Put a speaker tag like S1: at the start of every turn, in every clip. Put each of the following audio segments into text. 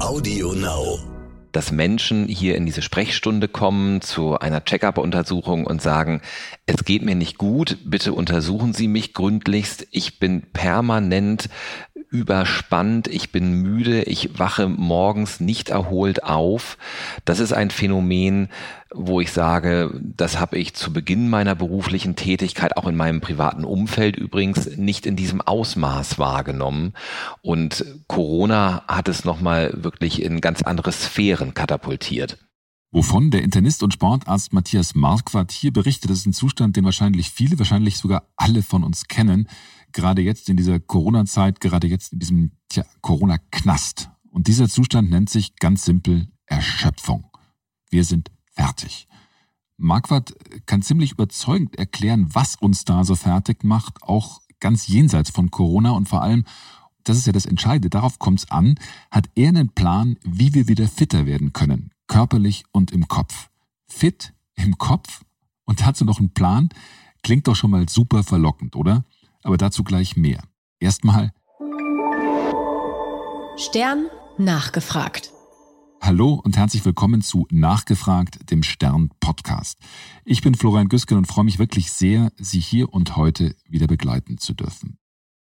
S1: Audio Now.
S2: dass Menschen hier in diese Sprechstunde kommen zu einer Check-up-Untersuchung und sagen, es geht mir nicht gut, bitte untersuchen Sie mich gründlichst, ich bin permanent überspannt, ich bin müde, ich wache morgens nicht erholt auf. Das ist ein Phänomen, wo ich sage, das habe ich zu Beginn meiner beruflichen Tätigkeit, auch in meinem privaten Umfeld übrigens, nicht in diesem Ausmaß wahrgenommen. Und Corona hat es nochmal wirklich in ganz andere Sphären katapultiert.
S3: Wovon der Internist und Sportarzt Matthias Marquardt hier berichtet, ist ein Zustand, den wahrscheinlich viele, wahrscheinlich sogar alle von uns kennen. Gerade jetzt in dieser Corona-Zeit, gerade jetzt in diesem tja, Corona-Knast. Und dieser Zustand nennt sich ganz simpel Erschöpfung. Wir sind fertig. Marquardt kann ziemlich überzeugend erklären, was uns da so fertig macht, auch ganz jenseits von Corona und vor allem, das ist ja das Entscheidende, darauf kommt es an, hat er einen Plan, wie wir wieder fitter werden können, körperlich und im Kopf. Fit im Kopf und dazu noch ein Plan, klingt doch schon mal super verlockend, oder? Aber dazu gleich mehr. Erstmal
S4: Stern nachgefragt.
S3: Hallo und herzlich willkommen zu Nachgefragt, dem Stern Podcast. Ich bin Florian Güsken und freue mich wirklich sehr, Sie hier und heute wieder begleiten zu dürfen.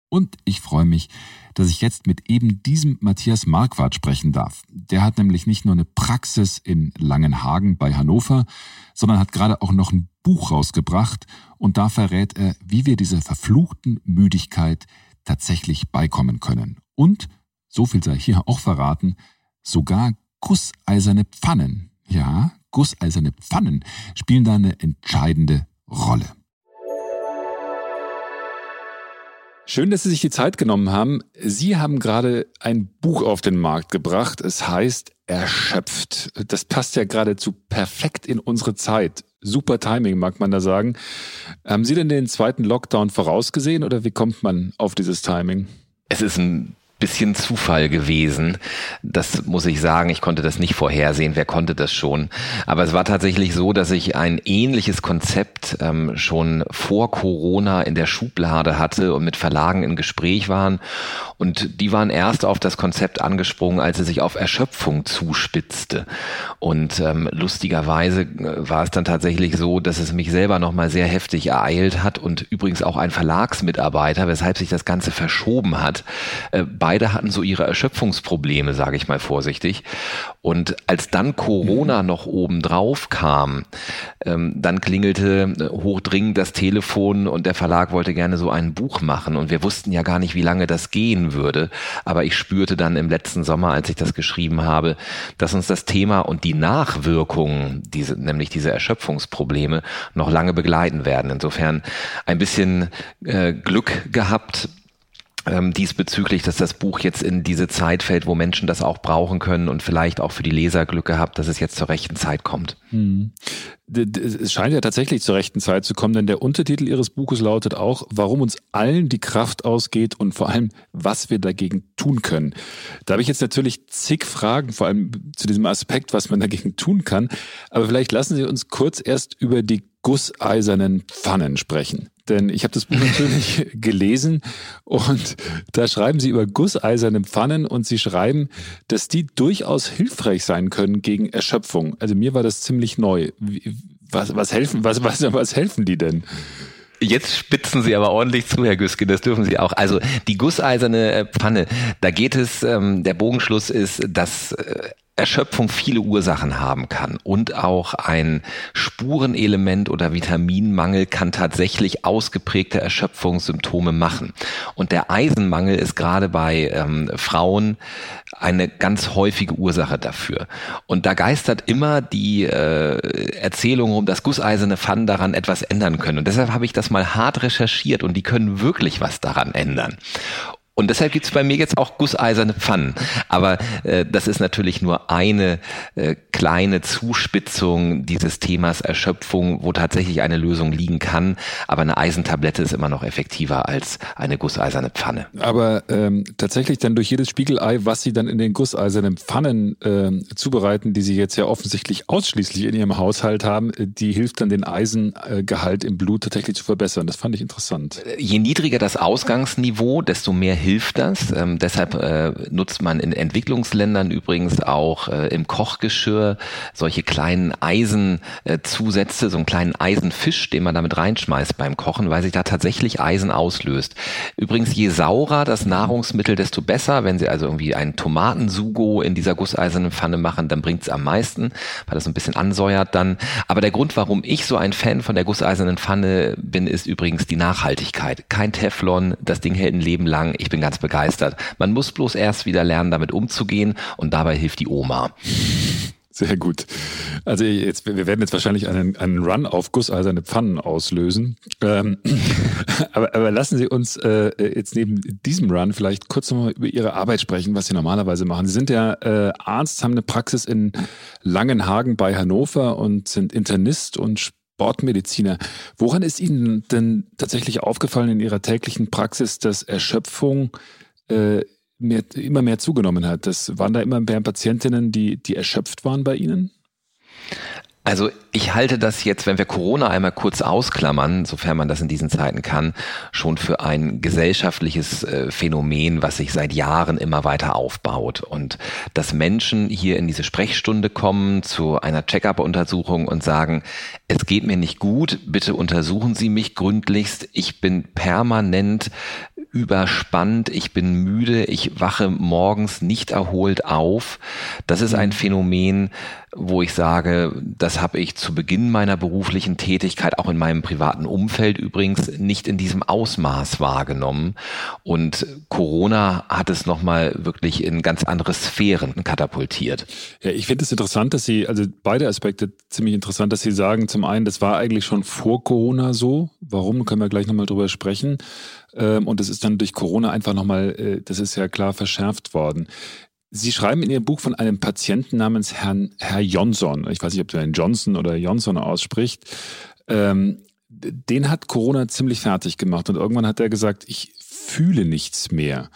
S3: Und ich freue mich, dass ich jetzt mit eben diesem Matthias Marquardt sprechen darf. Der hat nämlich nicht nur eine Praxis in Langenhagen bei Hannover, sondern hat gerade auch noch ein Buch rausgebracht und da verrät er, wie wir dieser verfluchten Müdigkeit tatsächlich beikommen können. Und, so viel sei hier auch verraten, sogar gusseiserne Pfannen, ja, gusseiserne Pfannen spielen da eine entscheidende Rolle. Schön, dass Sie sich die Zeit genommen haben. Sie haben gerade ein Buch auf den Markt gebracht. Es heißt Erschöpft. Das passt ja geradezu perfekt in unsere Zeit. Super Timing, mag man da sagen. Haben Sie denn den zweiten Lockdown vorausgesehen oder wie kommt man auf dieses Timing?
S2: Es ist ein bisschen Zufall gewesen. Das muss ich sagen. Ich konnte das nicht vorhersehen. Wer konnte das schon? Aber es war tatsächlich so, dass ich ein ähnliches Konzept ähm, schon vor Corona in der Schublade hatte und mit Verlagen in Gespräch waren. Und die waren erst auf das Konzept angesprungen, als es sich auf Erschöpfung zuspitzte. Und ähm, lustigerweise äh, war es dann tatsächlich so, dass es mich selber nochmal sehr heftig ereilt hat und übrigens auch ein Verlagsmitarbeiter, weshalb sich das Ganze verschoben hat. Äh, beide hatten so ihre Erschöpfungsprobleme, sage ich mal vorsichtig. Und als dann Corona noch oben drauf kam, ähm, dann klingelte äh, hochdringend das Telefon und der Verlag wollte gerne so ein Buch machen. Und wir wussten ja gar nicht, wie lange das gehen würde. Aber ich spürte dann im letzten Sommer, als ich das geschrieben habe, dass uns das Thema und die Nachwirkungen, diese, nämlich diese Erschöpfungsprobleme, noch lange begleiten werden. Insofern ein bisschen äh, Glück gehabt, ähm, diesbezüglich, dass das Buch jetzt in diese Zeit fällt, wo Menschen das auch brauchen können und vielleicht auch für die Leser Glück gehabt, dass es jetzt zur rechten Zeit kommt.
S3: Hm. Es scheint ja tatsächlich zur rechten Zeit zu kommen, denn der Untertitel Ihres Buches lautet auch, warum uns allen die Kraft ausgeht und vor allem, was wir dagegen tun können. Da habe ich jetzt natürlich zig Fragen, vor allem zu diesem Aspekt, was man dagegen tun kann. Aber vielleicht lassen Sie uns kurz erst über die gusseisernen Pfannen sprechen denn ich habe das Buch natürlich gelesen und da schreiben sie über gusseiserne Pfannen und sie schreiben, dass die durchaus hilfreich sein können gegen Erschöpfung. Also mir war das ziemlich neu. Was, was helfen, was, was, was helfen die denn?
S2: Jetzt spitzen Sie aber ordentlich zu, Herr Güske, das dürfen Sie auch. Also die gusseiserne äh, Pfanne, da geht es, ähm, der Bogenschluss ist, dass äh, Erschöpfung viele Ursachen haben kann und auch ein Spurenelement oder Vitaminmangel kann tatsächlich ausgeprägte Erschöpfungssymptome machen. Und der Eisenmangel ist gerade bei ähm, Frauen eine ganz häufige Ursache dafür. Und da geistert immer die äh, Erzählung um, dass gusseiserne Pfannen daran etwas ändern können. Und deshalb habe ich das mal hart recherchiert und die können wirklich was daran ändern. Und deshalb gibt's bei mir jetzt auch gusseiserne Pfannen. Aber äh, das ist natürlich nur eine äh, kleine Zuspitzung dieses Themas Erschöpfung, wo tatsächlich eine Lösung liegen kann. Aber eine Eisentablette ist immer noch effektiver als eine gusseiserne Pfanne.
S3: Aber ähm, tatsächlich dann durch jedes Spiegelei, was Sie dann in den gusseisernen Pfannen äh, zubereiten, die Sie jetzt ja offensichtlich ausschließlich in Ihrem Haushalt haben, äh, die hilft dann den Eisengehalt im Blut tatsächlich zu verbessern. Das fand ich interessant.
S2: Je niedriger das Ausgangsniveau, desto mehr hilft das. Ähm, deshalb äh, nutzt man in Entwicklungsländern übrigens auch äh, im Kochgeschirr solche kleinen Eisenzusätze, so einen kleinen Eisenfisch, den man damit reinschmeißt beim Kochen, weil sich da tatsächlich Eisen auslöst. Übrigens, je saurer das Nahrungsmittel, desto besser. Wenn Sie also irgendwie einen Tomatensugo in dieser gusseisernen Pfanne machen, dann bringt es am meisten, weil das so ein bisschen ansäuert dann. Aber der Grund, warum ich so ein Fan von der gusseisernen Pfanne bin, ist übrigens die Nachhaltigkeit. Kein Teflon, das Ding hält ein Leben lang. Ich bin ganz begeistert. Man muss bloß erst wieder lernen, damit umzugehen und dabei hilft die Oma.
S3: Sehr gut. Also jetzt, wir werden jetzt wahrscheinlich einen, einen Run auf gusseiserne Pfannen auslösen. Ähm, aber, aber lassen Sie uns äh, jetzt neben diesem Run vielleicht kurz nochmal über Ihre Arbeit sprechen, was Sie normalerweise machen. Sie sind ja äh, Arzt, haben eine Praxis in Langenhagen bei Hannover und sind Internist und Sportmediziner. Woran ist Ihnen denn tatsächlich aufgefallen in Ihrer täglichen Praxis, dass Erschöpfung äh, mehr, immer mehr zugenommen hat? Das waren da immer mehr Patientinnen, die, die erschöpft waren bei Ihnen?
S2: Also ich halte das jetzt, wenn wir Corona einmal kurz ausklammern, sofern man das in diesen Zeiten kann, schon für ein gesellschaftliches äh, Phänomen, was sich seit Jahren immer weiter aufbaut. Und dass Menschen hier in diese Sprechstunde kommen zu einer Check-up-Untersuchung und sagen, es geht mir nicht gut, bitte untersuchen Sie mich gründlichst, ich bin permanent überspannt, ich bin müde, ich wache morgens nicht erholt auf. Das ist ein Phänomen, wo ich sage, das habe ich zu Beginn meiner beruflichen Tätigkeit, auch in meinem privaten Umfeld übrigens, nicht in diesem Ausmaß wahrgenommen. Und Corona hat es nochmal wirklich in ganz andere Sphären katapultiert.
S3: Ja, ich finde es interessant, dass Sie, also beide Aspekte ziemlich interessant, dass Sie sagen, zum einen, das war eigentlich schon vor Corona so. Warum, können wir gleich nochmal drüber sprechen. Ähm, und das ist dann durch Corona einfach nochmal, äh, das ist ja klar verschärft worden. Sie schreiben in Ihrem Buch von einem Patienten namens Herrn Herr Johnson. Ich weiß nicht, ob du einen Johnson oder Johnson ausspricht. Ähm, den hat Corona ziemlich fertig gemacht und irgendwann hat er gesagt, ich fühle nichts mehr.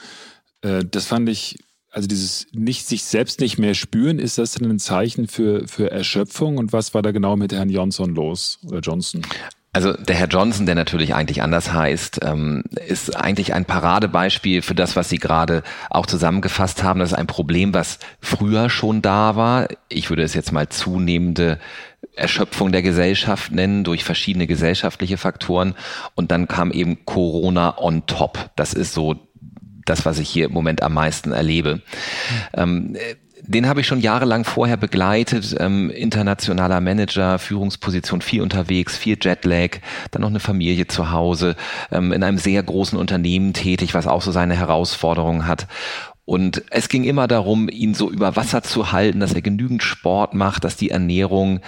S3: Äh, das fand ich, also dieses nicht sich selbst nicht mehr spüren, ist das denn ein Zeichen für, für Erschöpfung? Und was war da genau mit Herrn Johnson los oder Johnson?
S2: Also der Herr Johnson, der natürlich eigentlich anders heißt, ähm, ist eigentlich ein Paradebeispiel für das, was Sie gerade auch zusammengefasst haben. Das ist ein Problem, was früher schon da war. Ich würde es jetzt mal zunehmende Erschöpfung der Gesellschaft nennen durch verschiedene gesellschaftliche Faktoren. Und dann kam eben Corona on top. Das ist so das, was ich hier im Moment am meisten erlebe. Mhm. Ähm, den habe ich schon jahrelang vorher begleitet, ähm, internationaler Manager, Führungsposition, viel unterwegs, viel Jetlag, dann noch eine Familie zu Hause, ähm, in einem sehr großen Unternehmen tätig, was auch so seine Herausforderungen hat. Und es ging immer darum, ihn so über Wasser zu halten, dass er genügend Sport macht, dass die Ernährung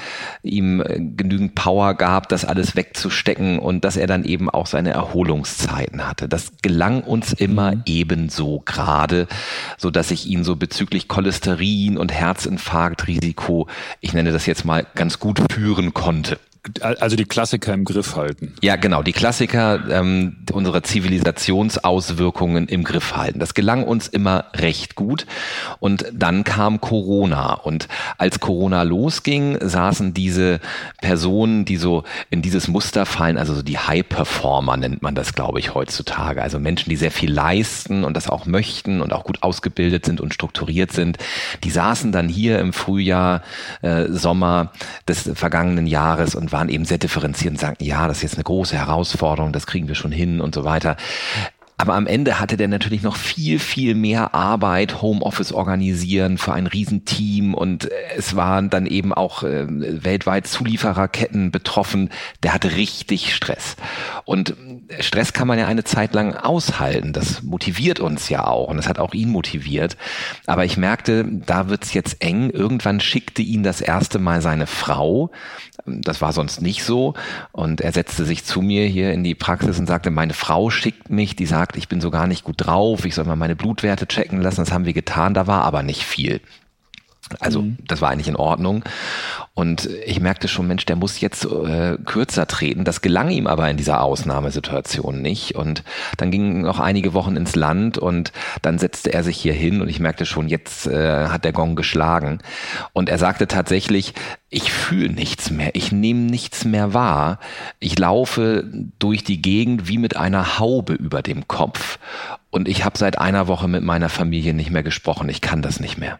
S2: ihm äh, genügend Power gab, das alles wegzustecken und dass er dann eben auch seine Erholungszeiten hatte. Das gelang uns immer mhm. ebenso gerade, so dass ich ihn so bezüglich Cholesterin und Herzinfarktrisiko, ich nenne das jetzt mal ganz gut führen konnte.
S3: Also die Klassiker im Griff halten.
S2: Ja, genau, die Klassiker ähm, unserer Zivilisationsauswirkungen im Griff halten. Das gelang uns immer recht gut. Und dann kam Corona. Und als Corona losging, saßen diese Personen, die so in dieses Muster fallen, also so die High-Performer nennt man das, glaube ich, heutzutage. Also Menschen, die sehr viel leisten und das auch möchten und auch gut ausgebildet sind und strukturiert sind. Die saßen dann hier im Frühjahr, äh, Sommer des vergangenen Jahres und waren eben sehr differenziert und sagten, ja, das ist jetzt eine große Herausforderung, das kriegen wir schon hin und so weiter. Aber am Ende hatte der natürlich noch viel, viel mehr Arbeit, Homeoffice organisieren für ein Riesenteam und es waren dann eben auch äh, weltweit Zuliefererketten betroffen. Der hatte richtig Stress. Und Stress kann man ja eine Zeit lang aushalten. Das motiviert uns ja auch und das hat auch ihn motiviert. Aber ich merkte, da wird's jetzt eng. Irgendwann schickte ihn das erste Mal seine Frau. Das war sonst nicht so. Und er setzte sich zu mir hier in die Praxis und sagte, meine Frau schickt mich, die sagt, ich bin so gar nicht gut drauf, ich soll mal meine Blutwerte checken lassen. Das haben wir getan, da war aber nicht viel. Also mhm. das war eigentlich in Ordnung. Und ich merkte schon, Mensch, der muss jetzt äh, kürzer treten. Das gelang ihm aber in dieser Ausnahmesituation nicht. Und dann gingen noch einige Wochen ins Land und dann setzte er sich hier hin und ich merkte schon, jetzt äh, hat der Gong geschlagen. Und er sagte tatsächlich, ich fühle nichts mehr, ich nehme nichts mehr wahr. Ich laufe durch die Gegend wie mit einer Haube über dem Kopf. Und ich habe seit einer Woche mit meiner Familie nicht mehr gesprochen. Ich kann das nicht mehr.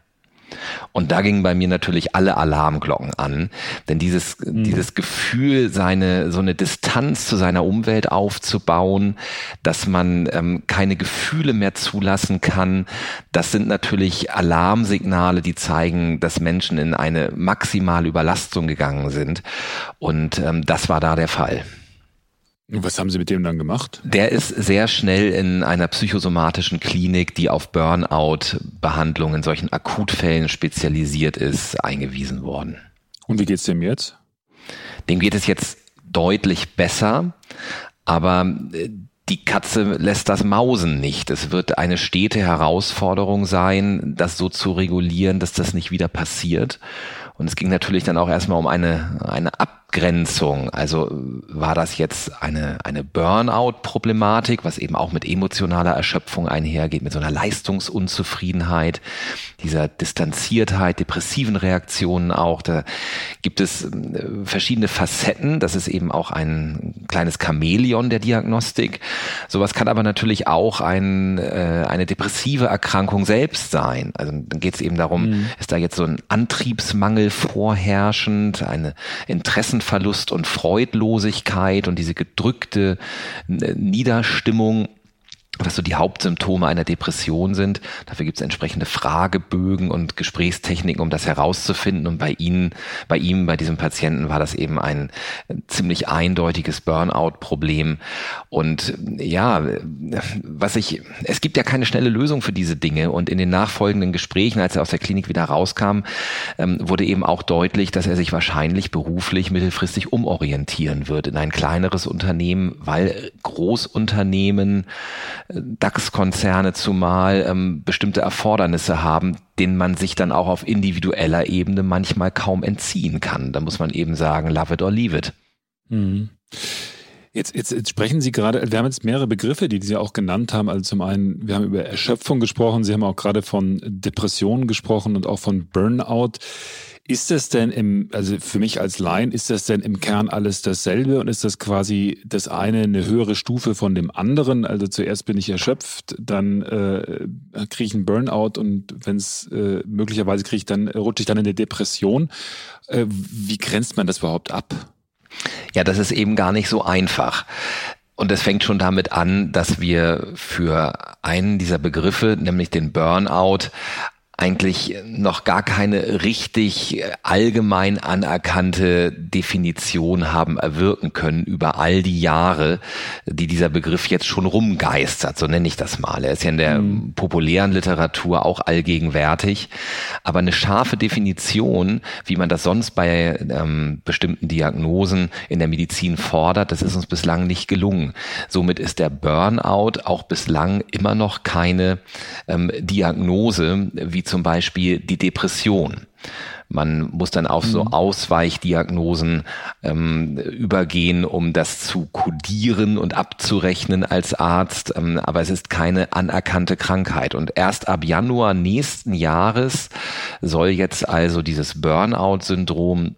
S2: Und da gingen bei mir natürlich alle Alarmglocken an, denn dieses, mhm. dieses Gefühl, seine, so eine Distanz zu seiner Umwelt aufzubauen, dass man ähm, keine Gefühle mehr zulassen kann, das sind natürlich Alarmsignale, die zeigen, dass Menschen in eine maximale Überlastung gegangen sind. Und ähm, das war da der Fall.
S3: Was haben Sie mit dem dann gemacht?
S2: Der ist sehr schnell in einer psychosomatischen Klinik, die auf Burnout-Behandlung in solchen Akutfällen spezialisiert ist, eingewiesen worden.
S3: Und wie geht's dem jetzt?
S2: Dem geht es jetzt deutlich besser, aber äh, die Katze lässt das Mausen nicht. Es wird eine stete Herausforderung sein, das so zu regulieren, dass das nicht wieder passiert. Und es ging natürlich dann auch erstmal um eine, eine Abgrenzung. Also war das jetzt eine, eine Burnout-Problematik, was eben auch mit emotionaler Erschöpfung einhergeht, mit so einer Leistungsunzufriedenheit, dieser Distanziertheit, depressiven Reaktionen auch. Da gibt es äh, verschiedene Facetten. Das ist eben auch ein kleines Chamäleon der Diagnostik. Sowas kann aber natürlich auch ein, äh, eine depressive Erkrankung selbst sein. Also dann geht es eben darum, mhm. ist da jetzt so ein Antriebsmangel vorherrschend, eine Interessenverlust und Freudlosigkeit und diese gedrückte Niederstimmung was so die Hauptsymptome einer Depression sind. Dafür gibt es entsprechende Fragebögen und Gesprächstechniken, um das herauszufinden. Und bei Ihnen, bei ihm, bei diesem Patienten war das eben ein ziemlich eindeutiges Burnout-Problem. Und ja, was ich, es gibt ja keine schnelle Lösung für diese Dinge. Und in den nachfolgenden Gesprächen, als er aus der Klinik wieder rauskam, ähm, wurde eben auch deutlich, dass er sich wahrscheinlich beruflich mittelfristig umorientieren wird in ein kleineres Unternehmen, weil Großunternehmen DAX-Konzerne zumal ähm, bestimmte Erfordernisse haben, denen man sich dann auch auf individueller Ebene manchmal kaum entziehen kann. Da muss man eben sagen, love it or leave it.
S3: Mhm. Jetzt, jetzt, jetzt sprechen Sie gerade, wir haben jetzt mehrere Begriffe, die Sie auch genannt haben. Also zum einen, wir haben über Erschöpfung gesprochen, Sie haben auch gerade von Depressionen gesprochen und auch von Burnout. Ist das denn im, also für mich als Laien, ist das denn im Kern alles dasselbe und ist das quasi das eine eine höhere Stufe von dem anderen? Also zuerst bin ich erschöpft, dann äh, kriege ich einen Burnout und wenn es äh, möglicherweise kriege ich dann, rutsche ich dann in eine Depression. Äh, wie grenzt man das überhaupt ab?
S2: Ja, das ist eben gar nicht so einfach. Und es fängt schon damit an, dass wir für einen dieser Begriffe, nämlich den Burnout, eigentlich noch gar keine richtig allgemein anerkannte Definition haben erwirken können über all die Jahre, die dieser Begriff jetzt schon rumgeistert, so nenne ich das mal. Er ist ja in der mhm. populären Literatur auch allgegenwärtig, aber eine scharfe Definition, wie man das sonst bei ähm, bestimmten Diagnosen in der Medizin fordert, das ist uns bislang nicht gelungen. Somit ist der Burnout auch bislang immer noch keine ähm, Diagnose, wie wie zum Beispiel die Depression. Man muss dann auf so mhm. Ausweichdiagnosen ähm, übergehen, um das zu kodieren und abzurechnen als Arzt. Ähm, aber es ist keine anerkannte Krankheit. Und erst ab Januar nächsten Jahres soll jetzt also dieses Burnout-Syndrom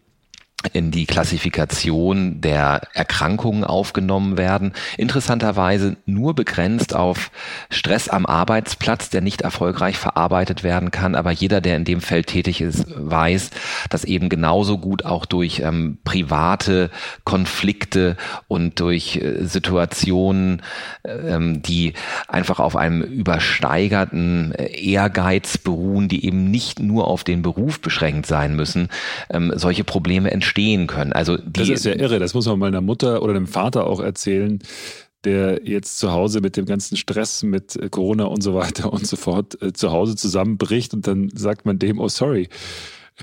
S2: in die Klassifikation der Erkrankungen aufgenommen werden. Interessanterweise nur begrenzt auf Stress am Arbeitsplatz, der nicht erfolgreich verarbeitet werden kann. Aber jeder, der in dem Feld tätig ist, weiß, dass eben genauso gut auch durch ähm, private Konflikte und durch äh, Situationen, ähm, die einfach auf einem übersteigerten äh, Ehrgeiz beruhen, die eben nicht nur auf den Beruf beschränkt sein müssen, ähm, solche Probleme entstehen verstehen können. Also die,
S3: das ist ja irre, das muss man meiner Mutter oder dem Vater auch erzählen, der jetzt zu Hause mit dem ganzen Stress mit Corona und so weiter und so fort äh, zu Hause zusammenbricht und dann sagt man dem, oh sorry,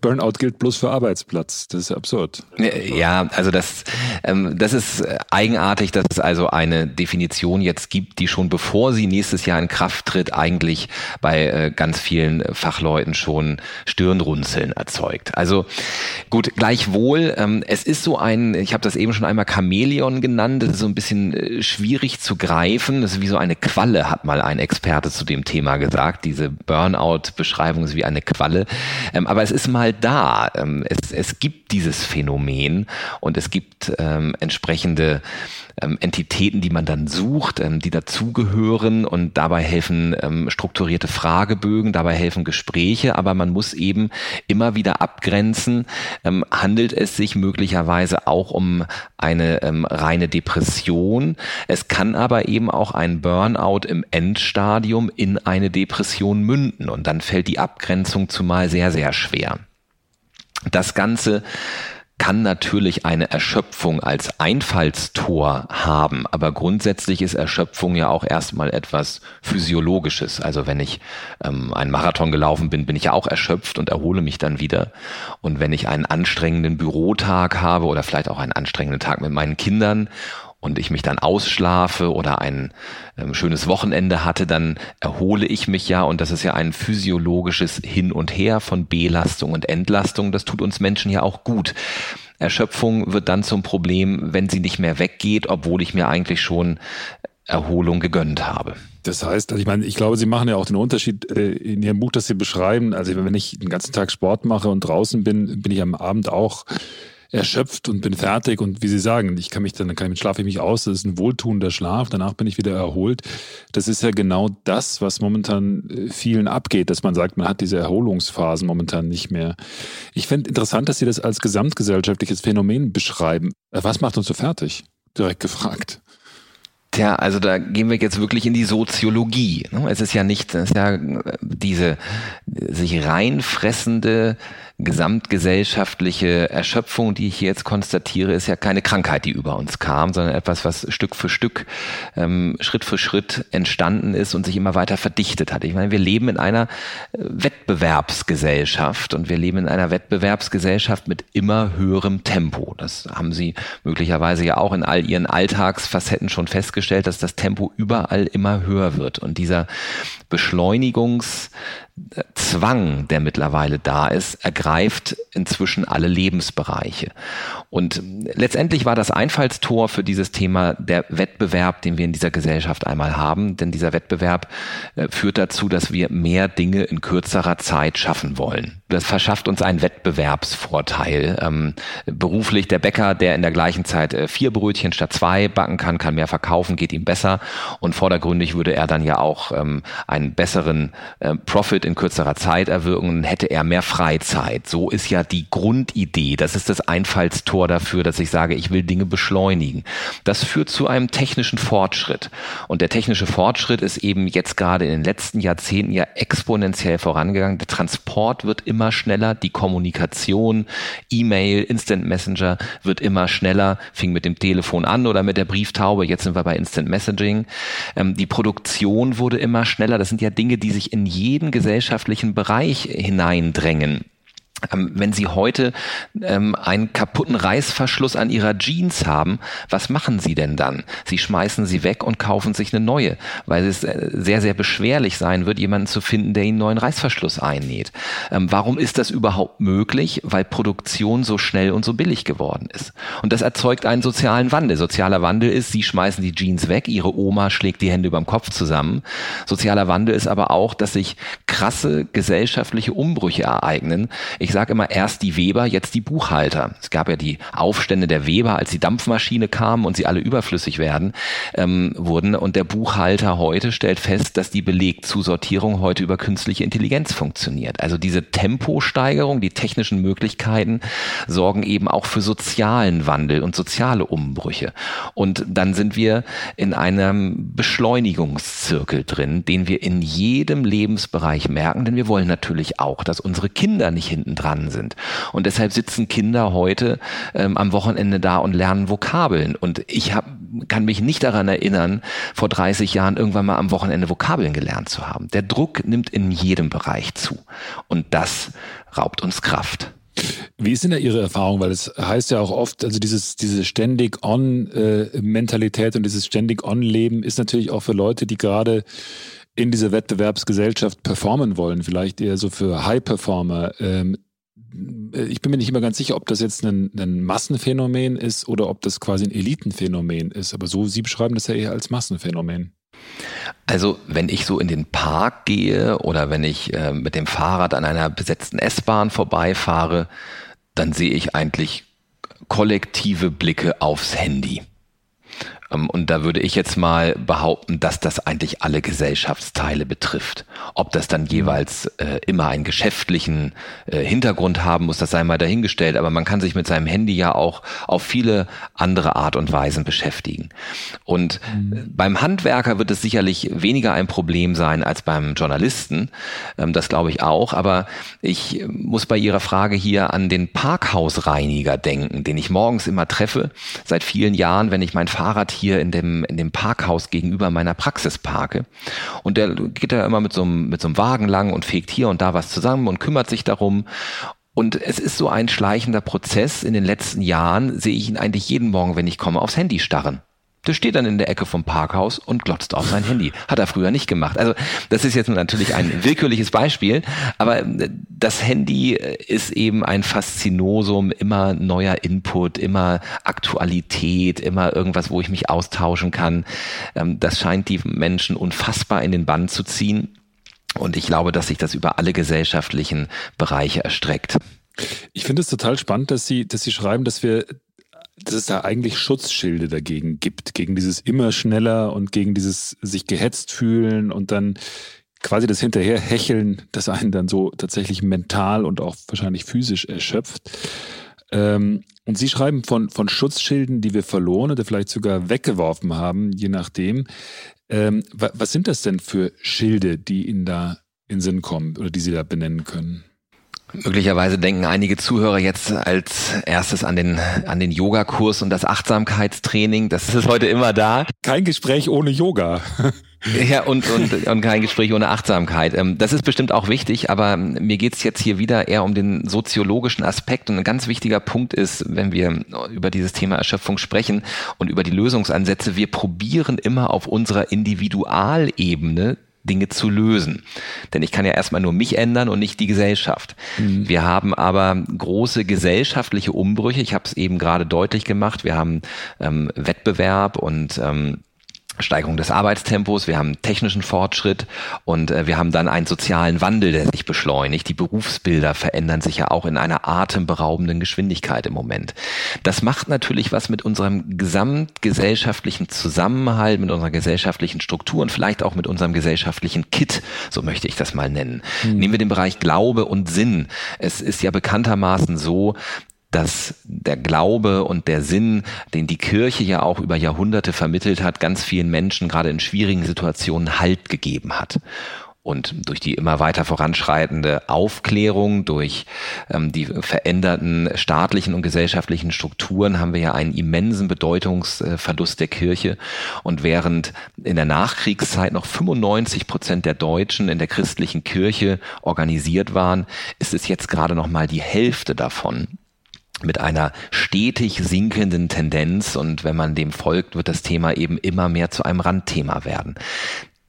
S3: Burnout gilt bloß für Arbeitsplatz. Das ist absurd.
S2: Ja, also das, ähm, das ist eigenartig, dass es also eine Definition jetzt gibt, die schon bevor sie nächstes Jahr in Kraft tritt, eigentlich bei äh, ganz vielen Fachleuten schon Stirnrunzeln erzeugt. Also gut, gleichwohl, ähm, es ist so ein, ich habe das eben schon einmal Chamäleon genannt, das ist so ein bisschen äh, schwierig zu greifen. Das ist wie so eine Qualle, hat mal ein Experte zu dem Thema gesagt. Diese Burnout-Beschreibung ist wie eine Qualle. Ähm, aber es ist mal da. Ähm, es, es gibt dieses Phänomen und es gibt ähm, entsprechende ähm, Entitäten, die man dann sucht, ähm, die dazugehören und dabei helfen ähm, strukturierte Fragebögen, dabei helfen Gespräche, aber man muss eben immer wieder abgrenzen, ähm, handelt es sich möglicherweise auch um eine ähm, reine Depression. Es kann aber eben auch ein Burnout im Endstadium in eine Depression münden und dann fällt die Abgrenzung zumal sehr, sehr schwer. Das Ganze kann natürlich eine Erschöpfung als Einfallstor haben, aber grundsätzlich ist Erschöpfung ja auch erstmal etwas Physiologisches. Also wenn ich ähm, einen Marathon gelaufen bin, bin ich ja auch erschöpft und erhole mich dann wieder. Und wenn ich einen anstrengenden Bürotag habe oder vielleicht auch einen anstrengenden Tag mit meinen Kindern und ich mich dann ausschlafe oder ein ähm, schönes Wochenende hatte, dann erhole ich mich ja und das ist ja ein physiologisches Hin und Her von Belastung und Entlastung. Das tut uns Menschen ja auch gut. Erschöpfung wird dann zum Problem, wenn sie nicht mehr weggeht, obwohl ich mir eigentlich schon Erholung gegönnt habe.
S3: Das heißt, also ich meine, ich glaube, Sie machen ja auch den Unterschied äh, in Ihrem Buch, das Sie beschreiben. Also wenn ich den ganzen Tag Sport mache und draußen bin, bin ich am Abend auch erschöpft und bin fertig und wie Sie sagen, ich kann mich dann, kann ich, schlafe ich mich aus, das ist ein wohltuender Schlaf, danach bin ich wieder erholt. Das ist ja genau das, was momentan äh, vielen abgeht, dass man sagt, man hat diese Erholungsphasen momentan nicht mehr. Ich finde interessant, dass Sie das als gesamtgesellschaftliches Phänomen beschreiben. Äh, was macht uns so fertig? Direkt gefragt.
S2: Tja, also da gehen wir jetzt wirklich in die Soziologie. Ne? Es ist ja nicht, es ist ja äh, diese sich reinfressende gesamtgesellschaftliche Erschöpfung, die ich hier jetzt konstatiere, ist ja keine Krankheit, die über uns kam, sondern etwas, was Stück für Stück, ähm, Schritt für Schritt entstanden ist und sich immer weiter verdichtet hat. Ich meine, wir leben in einer äh, Wettbewerbsgesellschaft und wir leben in einer Wettbewerbsgesellschaft mit immer höherem Tempo. Das haben Sie möglicherweise ja auch in all Ihren Alltagsfacetten schon festgestellt, dass das Tempo überall immer höher wird und dieser Beschleunigungs Zwang, der mittlerweile da ist, ergreift inzwischen alle Lebensbereiche. Und letztendlich war das Einfallstor für dieses Thema der Wettbewerb, den wir in dieser Gesellschaft einmal haben. Denn dieser Wettbewerb äh, führt dazu, dass wir mehr Dinge in kürzerer Zeit schaffen wollen. Das verschafft uns einen Wettbewerbsvorteil. Ähm, beruflich der Bäcker, der in der gleichen Zeit äh, vier Brötchen statt zwei backen kann, kann mehr verkaufen, geht ihm besser. Und vordergründig würde er dann ja auch ähm, einen besseren äh, Profit in kürzerer Zeit erwirken, hätte er mehr Freizeit. So ist ja die Grundidee. Das ist das Einfallstor dafür, dass ich sage, ich will Dinge beschleunigen. Das führt zu einem technischen Fortschritt. Und der technische Fortschritt ist eben jetzt gerade in den letzten Jahrzehnten ja exponentiell vorangegangen. Der Transport wird immer schneller, die Kommunikation, E-Mail, Instant Messenger wird immer schneller, fing mit dem Telefon an oder mit der Brieftaube, jetzt sind wir bei Instant Messaging. Ähm, die Produktion wurde immer schneller. Das sind ja Dinge, die sich in jeden gesellschaftlichen Bereich hineindrängen. Ähm, wenn Sie heute ähm, einen kaputten Reißverschluss an Ihrer Jeans haben, was machen Sie denn dann? Sie schmeißen sie weg und kaufen sich eine neue, weil es äh, sehr, sehr beschwerlich sein wird, jemanden zu finden, der Ihnen einen neuen Reißverschluss einnäht. Ähm, warum ist das überhaupt möglich? Weil Produktion so schnell und so billig geworden ist. Und das erzeugt einen sozialen Wandel. Sozialer Wandel ist, Sie schmeißen die Jeans weg, Ihre Oma schlägt die Hände überm Kopf zusammen. Sozialer Wandel ist aber auch, dass sich krasse gesellschaftliche Umbrüche ereignen. Ich ich sage immer erst die Weber, jetzt die Buchhalter. Es gab ja die Aufstände der Weber, als die Dampfmaschine kam und sie alle überflüssig werden ähm, wurden. Und der Buchhalter heute stellt fest, dass die Belegzusortierung heute über künstliche Intelligenz funktioniert. Also diese Temposteigerung, die technischen Möglichkeiten sorgen eben auch für sozialen Wandel und soziale Umbrüche. Und dann sind wir in einem Beschleunigungszirkel drin, den wir in jedem Lebensbereich merken, denn wir wollen natürlich auch, dass unsere Kinder nicht hinten dran sind. Und deshalb sitzen Kinder heute ähm, am Wochenende da und lernen Vokabeln. Und ich habe kann mich nicht daran erinnern, vor 30 Jahren irgendwann mal am Wochenende Vokabeln gelernt zu haben. Der Druck nimmt in jedem Bereich zu. Und das raubt uns Kraft.
S3: Wie ist denn da Ihre Erfahrung? Weil es heißt ja auch oft, also dieses, diese ständig On-Mentalität und dieses ständig On-Leben ist natürlich auch für Leute, die gerade in dieser Wettbewerbsgesellschaft performen wollen, vielleicht eher so für High-Performer. Ähm, ich bin mir nicht immer ganz sicher, ob das jetzt ein, ein, Massenphänomen ist oder ob das quasi ein Elitenphänomen ist. Aber so, Sie beschreiben das ja eher als Massenphänomen.
S2: Also wenn ich so in den Park gehe oder wenn ich äh, mit dem Fahrrad an einer besetzten S-Bahn vorbeifahre, dann sehe ich eigentlich kollektive Blicke aufs Handy. Ähm, und da würde ich jetzt mal behaupten, dass das eigentlich alle Gesellschaftsteile betrifft. Ob das dann jeweils äh, immer einen geschäftlichen äh, Hintergrund haben muss, das sei mal dahingestellt. Aber man kann sich mit seinem Handy ja auch auf viele andere Art und Weisen beschäftigen. Und mhm. Äh, beim Handwerker wird es sicherlich weniger ein Problem sein als beim Journalisten. Ähm, das glaube ich auch. Aber ich äh, muss bei Ihrer Frage hier an den Parkhausreiniger denken, den ich morgens immer treffe. Seit vielen Jahren, wenn ich mein Fahrrad hier in dem, in dem Parkhaus gegenüber meiner Praxis parke. Und der geht da immer mit so, einem, mit so einem Wagen lang und fegt hier und da was zusammen und kümmert sich darum. Und es ist so ein schleichender Prozess. In den letzten Jahren sehe ich ihn eigentlich jeden Morgen, wenn ich komme, aufs Handy starren. Der steht dann in der Ecke vom Parkhaus und glotzt auf sein Handy. Hat er früher nicht gemacht. Also das ist jetzt natürlich ein willkürliches Beispiel, aber äh, das Handy äh, ist eben ein Faszinosum, immer neuer Input, immer Aktualität, immer irgendwas, wo ich mich austauschen kann. Ähm, das scheint die Menschen unfassbar in den Bann zu ziehen. Und ich glaube, dass sich das über alle gesellschaftlichen Bereiche erstreckt.
S3: Ich finde es total spannend, dass Sie, dass Sie schreiben, dass wir dass es da eigentlich Schutzschilde dagegen gibt, gegen dieses immer schneller und gegen dieses sich gehetzt fühlen und dann quasi das hinterher hecheln, das einen dann so tatsächlich mental und auch wahrscheinlich physisch erschöpft. Ähm, und Sie schreiben von, von Schutzschilden, die wir verloren oder vielleicht sogar weggeworfen haben, je nachdem. Ähm, was sind das denn für Schilde, die Ihnen da in Sinn kommen oder die Sie da benennen können?
S2: Möglicherweise denken einige Zuhörer jetzt als erstes an den, an den Yogakurs und das Achtsamkeitstraining. Das ist heute immer da.
S3: Kein Gespräch ohne Yoga.
S2: Ja, und, und, und kein Gespräch ohne Achtsamkeit. Ähm, das ist bestimmt auch wichtig, aber mir geht's jetzt hier wieder eher um den soziologischen Aspekt. Und ein ganz wichtiger Punkt ist, wenn wir über dieses Thema Erschöpfung sprechen und über die Lösungsansätze, wir probieren immer auf unserer Individualebene Dinge zu lösen. Denn ich kann ja erstmal nur mich ändern und nicht die Gesellschaft. Mhm. Wir haben aber große gesellschaftliche Umbrüche. Ich habe es eben gerade deutlich gemacht. Wir haben ähm, Wettbewerb und ähm, Steigerung des Arbeitstempos, wir haben technischen Fortschritt und äh, wir haben dann einen sozialen Wandel, der sich beschleunigt. Die Berufsbilder verändern sich ja auch in einer atemberaubenden Geschwindigkeit im Moment. Das macht natürlich was mit unserem gesamtgesellschaftlichen Zusammenhalt, mit unserer gesellschaftlichen Struktur und vielleicht auch mit unserem gesellschaftlichen Kit, so möchte ich das mal nennen. Mhm. Nehmen wir den Bereich Glaube und Sinn. Es ist ja bekanntermaßen so, dass der Glaube und der Sinn, den die Kirche ja auch über Jahrhunderte vermittelt hat, ganz vielen Menschen gerade in schwierigen Situationen Halt gegeben hat. Und durch die immer weiter voranschreitende Aufklärung, durch ähm, die veränderten staatlichen und gesellschaftlichen Strukturen haben wir ja einen immensen Bedeutungsverlust der Kirche. Und während in der Nachkriegszeit noch 95 Prozent der Deutschen in der christlichen Kirche organisiert waren, ist es jetzt gerade noch mal die Hälfte davon mit einer stetig sinkenden Tendenz und wenn man dem folgt, wird das Thema eben immer mehr zu einem Randthema werden.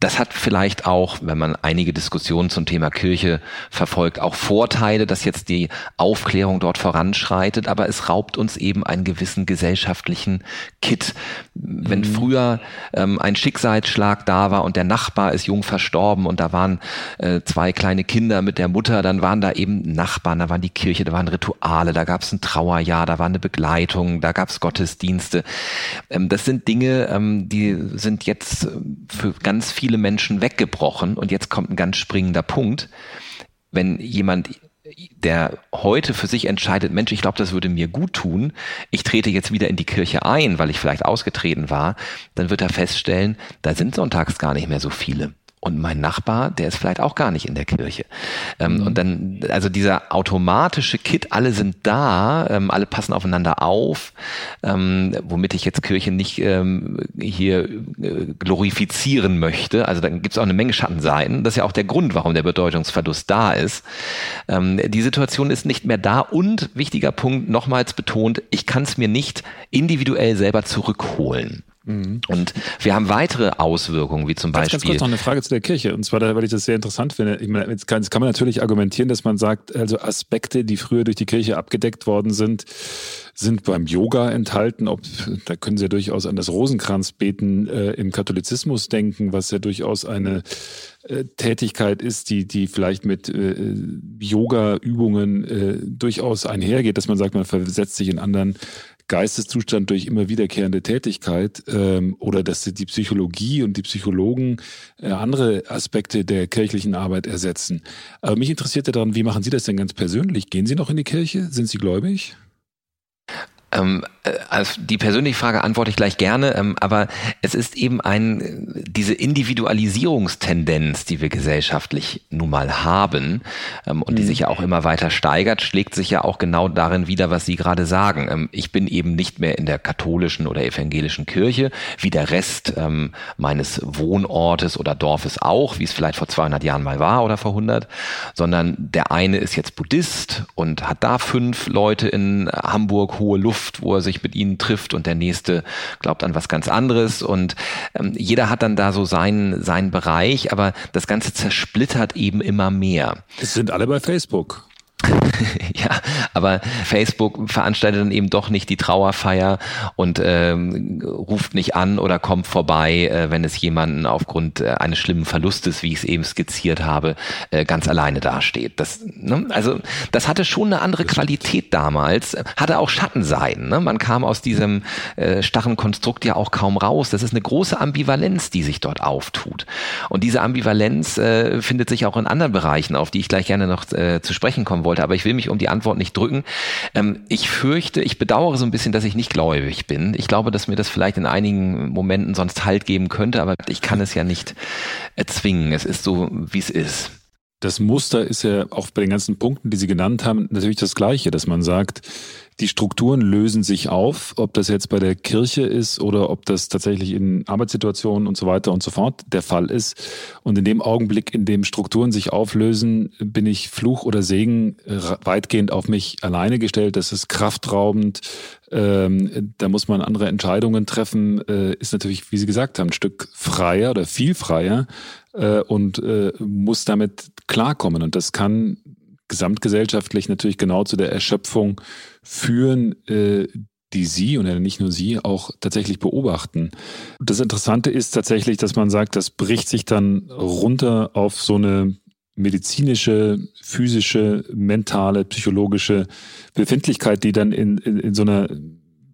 S2: Das hat vielleicht auch, wenn man einige Diskussionen zum Thema Kirche verfolgt, auch Vorteile, dass jetzt die Aufklärung dort voranschreitet, aber es raubt uns eben einen gewissen gesellschaftlichen Kit. Wenn mhm. früher ähm, ein Schicksalsschlag da war und der Nachbar ist jung verstorben und da waren äh, zwei kleine Kinder mit der Mutter, dann waren da eben Nachbarn, da waren die Kirche, da waren Rituale, da gab es ein Trauerjahr, da war eine Begleitung, da gab es Gottesdienste. Ähm, das sind Dinge, ähm, die sind jetzt für ganz viele viele Menschen weggebrochen. Und jetzt kommt ein ganz springender Punkt. Wenn jemand der heute für sich entscheidet, Mensch, ich glaube, das würde mir gut tun, ich trete jetzt wieder in die Kirche ein, weil ich vielleicht ausgetreten war, dann wird er feststellen, da sind sonntags gar nicht mehr so viele. Und mein Nachbar, der ist vielleicht auch gar nicht in der Kirche. Ähm, mhm. Und dann, also dieser automatische Kit, alle sind da, ähm, alle passen aufeinander auf, ähm, womit ich jetzt Kirche nicht ähm, hier äh, glorifizieren möchte. Also dann gibt es auch eine Menge Schattenseiten. Das ist ja auch der Grund, warum der Bedeutungsverlust da ist. Ähm, die Situation ist nicht mehr da und, wichtiger Punkt, nochmals betont, ich kann es mir nicht individuell selber zurückholen. Mhm. Und wir haben weitere Auswirkungen, wie zum ganz, Beispiel.
S3: Ganz kurz noch eine Frage zu der Kirche. Und zwar, weil ich das sehr interessant finde. Ich meine, jetzt, kann, jetzt kann man natürlich argumentieren, dass man sagt, also Aspekte, die früher durch die Kirche abgedeckt worden sind, sind beim Yoga enthalten. Ob, da können Sie ja durchaus an das Rosenkranzbeten äh, im Katholizismus denken, was ja durchaus eine äh, Tätigkeit ist, die, die vielleicht mit äh, Yoga-Übungen äh, durchaus einhergeht, dass man sagt, man versetzt sich in anderen Geisteszustand durch immer wiederkehrende Tätigkeit ähm, oder dass die Psychologie und die Psychologen äh, andere Aspekte der kirchlichen Arbeit ersetzen. Aber mich interessiert ja daran, wie machen Sie das denn ganz persönlich? Gehen Sie noch in die Kirche? Sind Sie gläubig?
S2: Ähm, äh, also die persönliche Frage antworte ich gleich gerne, ähm, aber es ist eben ein, diese Individualisierungstendenz, die wir gesellschaftlich nun mal haben ähm, und die mhm. sich ja auch immer weiter steigert, schlägt sich ja auch genau darin wieder, was Sie gerade sagen. Ähm, ich bin eben nicht mehr in der katholischen oder evangelischen Kirche, wie der Rest ähm, meines Wohnortes oder Dorfes auch, wie es vielleicht vor 200 Jahren mal war oder vor 100, sondern der eine ist jetzt Buddhist und hat da fünf Leute in Hamburg hohe Luft Luft, wo er sich mit ihnen trifft und der nächste glaubt an was ganz anderes und ähm, jeder hat dann da so seinen, seinen Bereich, aber das Ganze zersplittert eben immer mehr.
S3: Es sind alle bei Facebook.
S2: ja, aber Facebook veranstaltet dann eben doch nicht die Trauerfeier und ähm, ruft nicht an oder kommt vorbei, äh, wenn es jemanden aufgrund äh, eines schlimmen Verlustes, wie ich es eben skizziert habe, äh, ganz alleine dasteht. Das, ne? Also das hatte schon eine andere Qualität damals, hatte auch Schattenseiten. Ne? Man kam aus diesem äh, starren Konstrukt ja auch kaum raus. Das ist eine große Ambivalenz, die sich dort auftut. Und diese Ambivalenz äh, findet sich auch in anderen Bereichen, auf die ich gleich gerne noch äh, zu sprechen kommen wollte wollte, aber ich will mich um die Antwort nicht drücken. Ähm, ich fürchte, ich bedauere so ein bisschen, dass ich nicht gläubig bin. Ich glaube, dass mir das vielleicht in einigen Momenten sonst Halt geben könnte, aber ich kann es ja nicht erzwingen. Es ist so, wie es ist.
S3: Das Muster ist ja auch bei den ganzen Punkten, die Sie genannt haben, natürlich das Gleiche, dass man sagt, die Strukturen lösen sich auf, ob das jetzt bei der Kirche ist oder ob das tatsächlich in Arbeitssituationen und so weiter und so fort der Fall ist. Und in dem Augenblick, in dem Strukturen sich auflösen, bin ich Fluch oder Segen weitgehend auf mich alleine gestellt. Das ist kraftraubend. Ähm, da muss man andere Entscheidungen treffen. Äh, ist natürlich, wie Sie gesagt haben, ein Stück freier oder viel freier äh, und äh, muss damit klarkommen. Und das kann gesamtgesellschaftlich natürlich genau zu der Erschöpfung führen, äh, die Sie und nicht nur Sie auch tatsächlich beobachten. Das Interessante ist tatsächlich, dass man sagt, das bricht sich dann runter auf so eine medizinische, physische, mentale, psychologische Befindlichkeit, die dann in, in, in so einer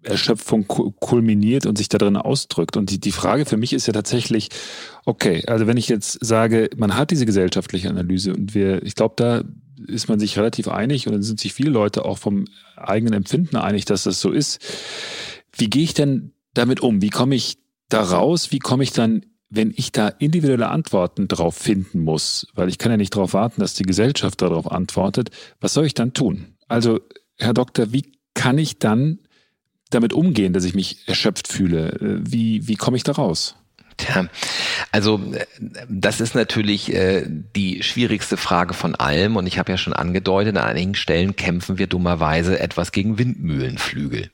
S3: Erschöpfung kulminiert und sich darin ausdrückt. Und die, die Frage für mich ist ja tatsächlich, okay, also wenn ich jetzt sage, man hat diese gesellschaftliche Analyse und wir, ich glaube, da ist man sich relativ einig und dann sind sich viele Leute auch vom eigenen Empfinden einig, dass das so ist. Wie gehe ich denn damit um? Wie komme ich da raus? Wie komme ich dann, wenn ich da individuelle Antworten drauf finden muss? Weil ich kann ja nicht darauf warten, dass die Gesellschaft darauf antwortet. Was soll ich dann tun? Also, Herr Doktor, wie kann ich dann damit umgehen, dass ich mich erschöpft fühle? Wie, wie komme ich da raus?
S2: Tja, also äh, das ist natürlich äh, die schwierigste Frage von allem und ich habe ja schon angedeutet, an einigen Stellen kämpfen wir dummerweise etwas gegen Windmühlenflügel.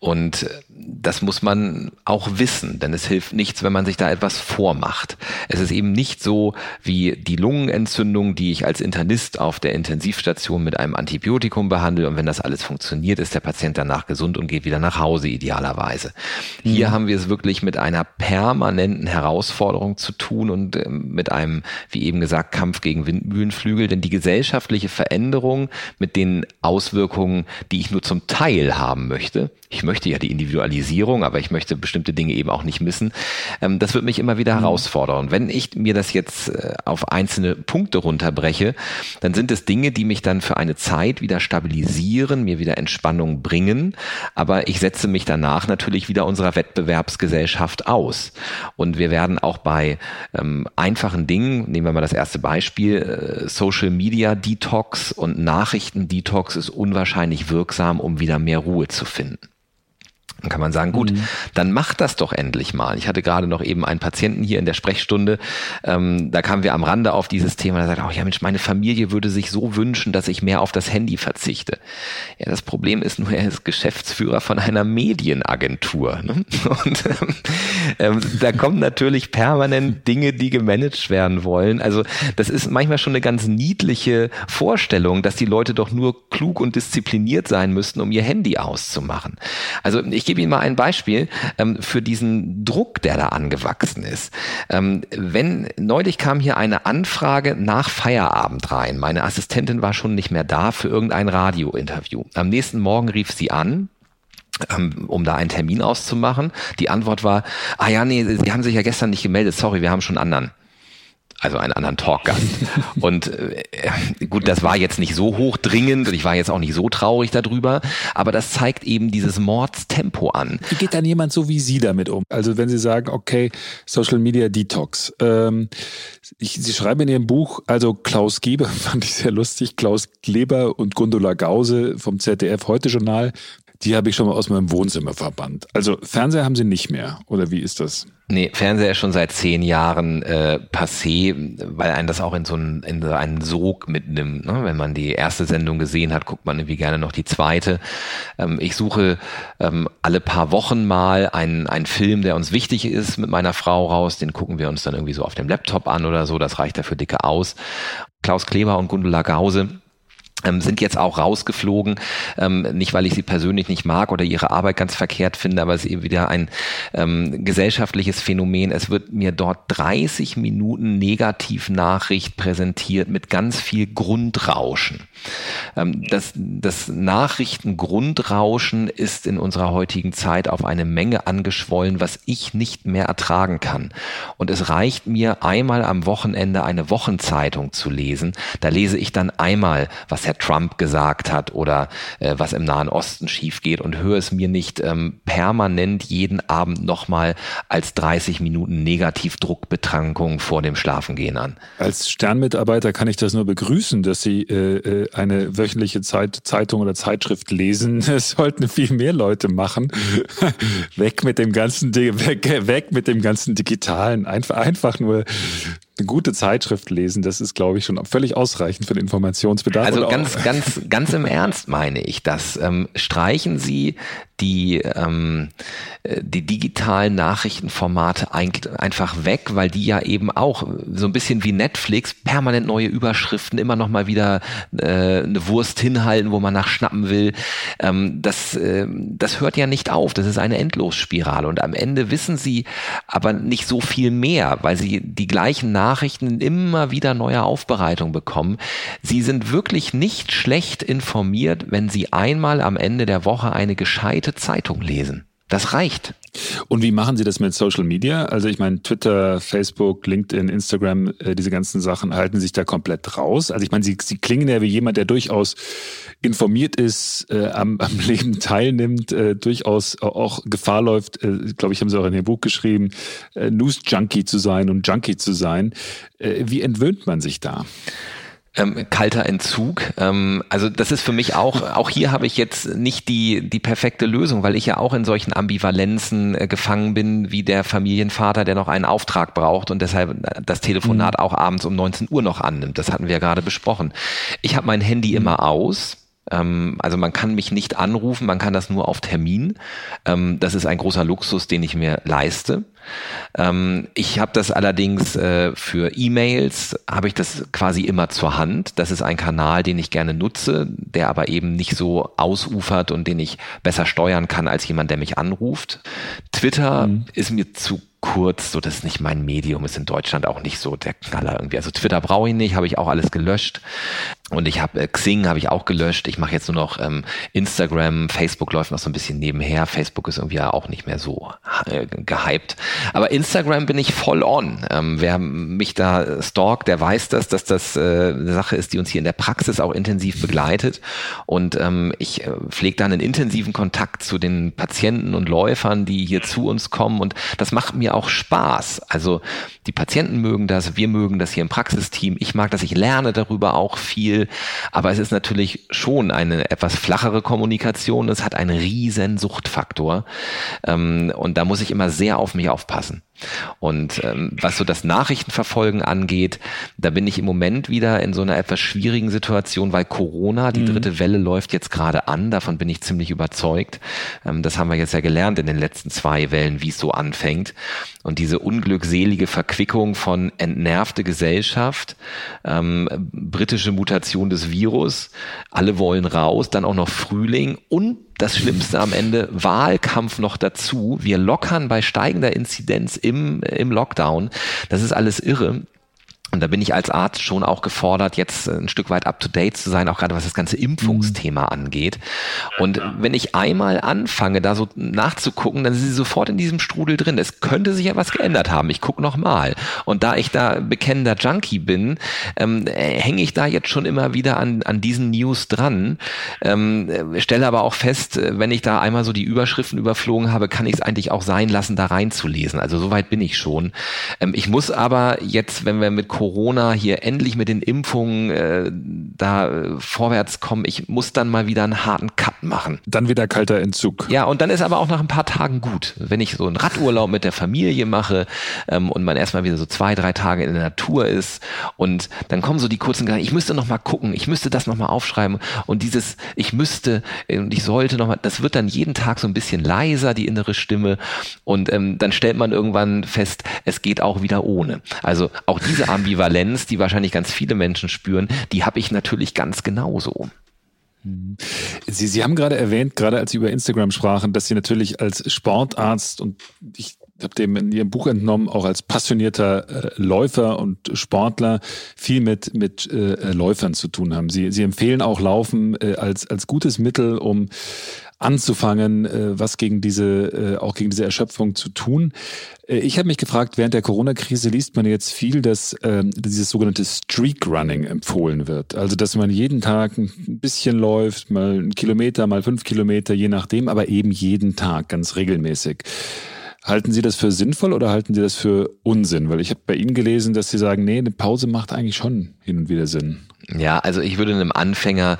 S2: Und äh, das muss man auch wissen, denn es hilft nichts, wenn man sich da etwas vormacht. Es ist eben nicht so wie die Lungenentzündung, die ich als Internist auf der Intensivstation mit einem Antibiotikum behandle und wenn das alles funktioniert, ist der Patient danach gesund und geht wieder nach Hause idealerweise. Mhm. Hier haben wir es wirklich mit einer permanenten Herausforderung zu tun und ähm, mit einem, wie eben gesagt, Kampf gegen Windmühlenflügel, denn die gesellschaftliche Veränderung mit den Auswirkungen, die ich nur zum Teil haben möchte, ich möchte ja die Individualisierung, aber ich möchte bestimmte Dinge eben auch nicht missen. Ähm, das wird mich immer wieder mhm. herausfordern. wenn ich mir das jetzt äh, auf einzelne Punkte runterbreche, dann sind es Dinge, die mich dann für eine Zeit wieder stabilisieren, mir wieder Entspannung bringen. Aber ich setze mich danach natürlich wieder unserer Wettbewerbsgesellschaft aus. Und wir werden auch bei ähm, einfachen Dingen, nehmen wir mal das erste Beispiel, äh, Social Media Detox und Nachrichten Detox ist unwahrscheinlich wirksam, um wieder mehr Ruhe zu finden. Dann kann man sagen, gut, mhm. dann mach das doch endlich mal. Ich hatte gerade noch eben einen Patienten hier in der Sprechstunde, ähm, da kamen wir am Rande auf dieses Thema, da sagt, oh ja Mensch, meine Familie würde sich so wünschen, dass ich mehr auf das Handy verzichte. Ja, das Problem ist nur, er ist Geschäftsführer von einer Medienagentur. Ne? Und ähm, ähm, da kommen natürlich permanent Dinge, die gemanagt werden wollen. Also das ist manchmal schon eine ganz niedliche Vorstellung, dass die Leute doch nur klug und diszipliniert sein müssten, um ihr Handy auszumachen. Also ich gebe Ihnen mal ein Beispiel ähm, für diesen Druck, der da angewachsen ist. Ähm, wenn neulich kam hier eine Anfrage nach Feierabend rein. Meine Assistentin war schon nicht mehr da für irgendein Radiointerview. Am nächsten Morgen rief sie an ähm, um da einen Termin auszumachen. Die Antwort war, ah ja, nee, Sie haben sich ja gestern nicht gemeldet, sorry, wir haben schon anderen also einen anderen Talkgast. und äh, gut, das war jetzt nicht so hochdringend und ich war jetzt auch nicht so traurig darüber, aber das zeigt eben dieses Mordstempo an.
S3: Wie geht dann jemand so wie Sie damit um? Also wenn Sie sagen, okay, Social Media Detox. Ähm, ich, Sie schreiben in Ihrem Buch, also Klaus Geber fand ich sehr lustig, Klaus Kleber und Gundula Gause vom ZDF Heute Journal, die habe ich schon mal aus meinem Wohnzimmer verbannt. Also Fernseher haben Sie nicht mehr, oder wie ist das?
S2: Nee, Fernseher ist schon seit zehn Jahren äh, passé, weil einen das auch in so einen, in so einen Sog mitnimmt. Ne? Wenn man die erste Sendung gesehen hat, guckt man irgendwie gerne noch die zweite. Ähm, ich suche ähm, alle paar Wochen mal einen, einen Film, der uns wichtig ist, mit meiner Frau raus. Den gucken wir uns dann irgendwie so auf dem Laptop an oder so. Das reicht dafür dicke aus. Klaus Kleber und Gundula Gause ähm, sind jetzt auch rausgeflogen. Ähm, nicht, weil ich sie persönlich nicht mag oder ihre Arbeit ganz verkehrt finde, aber es ist eben wieder ein ähm, gesellschaftliches Phänomen. Es wird mir dort 30 Minuten Negativnachricht präsentiert mit ganz viel Grundrauschen. Ähm, das, das Nachrichtengrundrauschen ist in unserer heutigen Zeit auf eine Menge angeschwollen, was ich nicht mehr ertragen kann. Und es reicht mir einmal am Wochenende eine Wochenzeitung zu lesen. Da lese ich dann einmal, was Herr Trump gesagt hat oder äh, was im Nahen Osten schief geht und höre es mir nicht ähm, permanent jeden Abend nochmal als 30 Minuten Negativdruckbetrankung vor dem Schlafengehen an.
S3: Als Sternmitarbeiter kann ich das nur begrüßen, dass Sie äh, äh eine wöchentliche Zeit, Zeitung oder Zeitschrift lesen. Das sollten viel mehr Leute machen. weg mit dem ganzen, weg, weg mit dem ganzen Digitalen. Einfach, einfach nur eine gute Zeitschrift lesen, das ist, glaube ich, schon völlig ausreichend für den Informationsbedarf.
S2: Also ganz, ganz, ganz im Ernst meine ich das. Ähm, streichen Sie die, ähm, äh, die digitalen Nachrichtenformate einfach weg, weil die ja eben auch so ein bisschen wie Netflix permanent neue Überschriften, immer noch mal wieder äh, eine Wurst hinhalten, wo man nachschnappen will. Ähm, das, äh, das hört ja nicht auf. Das ist eine Endlosspirale. Und am Ende wissen sie aber nicht so viel mehr, weil sie die gleichen Nachrichten immer wieder neue Aufbereitung bekommen. Sie sind wirklich nicht schlecht informiert, wenn sie einmal am Ende der Woche eine gescheite heute Zeitung lesen. Das reicht.
S3: Und wie machen Sie das mit Social Media? Also ich meine, Twitter, Facebook, LinkedIn, Instagram, äh, diese ganzen Sachen halten sich da komplett raus. Also ich meine, Sie, Sie klingen ja wie jemand, der durchaus informiert ist, äh, am, am Leben teilnimmt, äh, durchaus auch Gefahr läuft, äh, glaube ich, haben Sie auch in Ihrem Buch geschrieben, äh, News-Junkie zu sein und Junkie zu sein. Wie entwöhnt man sich da?
S2: Ähm, kalter Entzug. Ähm, also das ist für mich auch, auch hier habe ich jetzt nicht die, die perfekte Lösung, weil ich ja auch in solchen Ambivalenzen äh, gefangen bin, wie der Familienvater, der noch einen Auftrag braucht und deshalb das Telefonat mhm. auch abends um 19 Uhr noch annimmt. Das hatten wir ja gerade besprochen. Ich habe mein Handy immer aus also man kann mich nicht anrufen, man kann das nur auf Termin. Ähm, das ist ein großer Luxus, den ich mir leiste. Ähm, ich habe das allerdings äh, für E-Mails, habe ich das quasi immer zur Hand. Das ist ein Kanal, den ich gerne nutze, der aber eben nicht so ausufert und den ich besser steuern kann als jemand, der mich anruft. Twitter mhm. ist mir zu kurz, so das ist nicht mein Medium, ist in Deutschland auch nicht so der Knaller irgendwie. Also Twitter brauche ich nicht, habe ich auch alles gelöscht. Und ich habe äh, Xing habe ich auch gelöscht. Ich mache jetzt nur noch ähm, Instagram, Facebook läuft noch so ein bisschen nebenher. Facebook ist irgendwie ja auch nicht mehr so äh, gehypt. Aber Instagram bin ich voll on. Ähm, wer mich da stalkt, der weiß das, dass das äh, eine Sache ist, die uns hier in der Praxis auch intensiv begleitet. Und ähm, ich äh, pflege dann einen intensiven Kontakt zu den Patienten und Läufern, die hier zu uns kommen. Und das macht mir auch Spaß. Also die Patienten mögen das, wir mögen das hier im Praxisteam. Ich mag das, ich lerne darüber auch viel aber es ist natürlich schon eine etwas flachere Kommunikation. Es hat einen riesen Suchtfaktor. Ähm, und da muss ich immer sehr auf mich aufpassen. Und ähm, was so das Nachrichtenverfolgen angeht, da bin ich im Moment wieder in so einer etwas schwierigen Situation, weil Corona, die mhm. dritte Welle läuft jetzt gerade an, davon bin ich ziemlich überzeugt. Ähm, das haben wir jetzt ja gelernt in den letzten zwei Wellen, wie es so anfängt. Und diese unglückselige Verquickung von entnervte Gesellschaft, ähm, britische Mutation des Virus, alle wollen raus, dann auch noch Frühling und das Schlimmste am Ende, Wahlkampf noch dazu. Wir lockern bei steigender Inzidenz im, im Lockdown. Das ist alles irre. Und da bin ich als Arzt schon auch gefordert, jetzt ein Stück weit up to date zu sein, auch gerade was das ganze Impfungsthema mhm. angeht. Und wenn ich einmal anfange, da so nachzugucken, dann sind sie sofort in diesem Strudel drin. Es könnte sich ja was geändert haben. Ich gucke nochmal. Und da ich da bekennender Junkie bin, ähm, hänge ich da jetzt schon immer wieder an, an diesen News dran. Ähm, stelle aber auch fest, wenn ich da einmal so die Überschriften überflogen habe, kann ich es eigentlich auch sein lassen, da reinzulesen. Also soweit bin ich schon. Ähm, ich muss aber jetzt, wenn wir mit Corona hier endlich mit den Impfungen äh, da äh, vorwärts kommen. Ich muss dann mal wieder einen harten Cut machen.
S3: Dann wieder kalter Entzug.
S2: Ja, und dann ist aber auch nach ein paar Tagen gut. Wenn ich so einen Radurlaub mit der Familie mache ähm, und man erstmal wieder so zwei, drei Tage in der Natur ist und dann kommen so die kurzen Gedanken, ich müsste noch mal gucken, ich müsste das noch mal aufschreiben und dieses ich müsste und ich sollte noch mal, das wird dann jeden Tag so ein bisschen leiser, die innere Stimme und ähm, dann stellt man irgendwann fest, es geht auch wieder ohne. Also auch diese Ambivalenz Ambivalenz, die wahrscheinlich ganz viele Menschen spüren, die habe ich natürlich ganz genauso.
S3: Sie, Sie haben gerade erwähnt, gerade als Sie über Instagram sprachen, dass Sie natürlich als Sportarzt und ich habe dem in Ihrem Buch entnommen, auch als passionierter äh, Läufer und Sportler viel mit, mit äh, Läufern zu tun haben. Sie, Sie empfehlen auch Laufen äh, als, als gutes Mittel, um anzufangen, äh, was gegen diese, äh, auch gegen diese Erschöpfung zu tun. Äh, ich habe mich gefragt, während der Corona-Krise liest man jetzt viel, dass ähm, dieses sogenannte Streak Running empfohlen wird. Also, dass man jeden Tag ein bisschen läuft, mal einen Kilometer, mal fünf Kilometer, je nachdem, aber eben jeden Tag, ganz regelmäßig. Halten Sie das für sinnvoll oder halten Sie das für Unsinn? Weil ich habe bei Ihnen gelesen, dass Sie sagen, nee, eine Pause macht eigentlich schon hin und wieder Sinn.
S2: Ja, also ich würde einem Anfänger,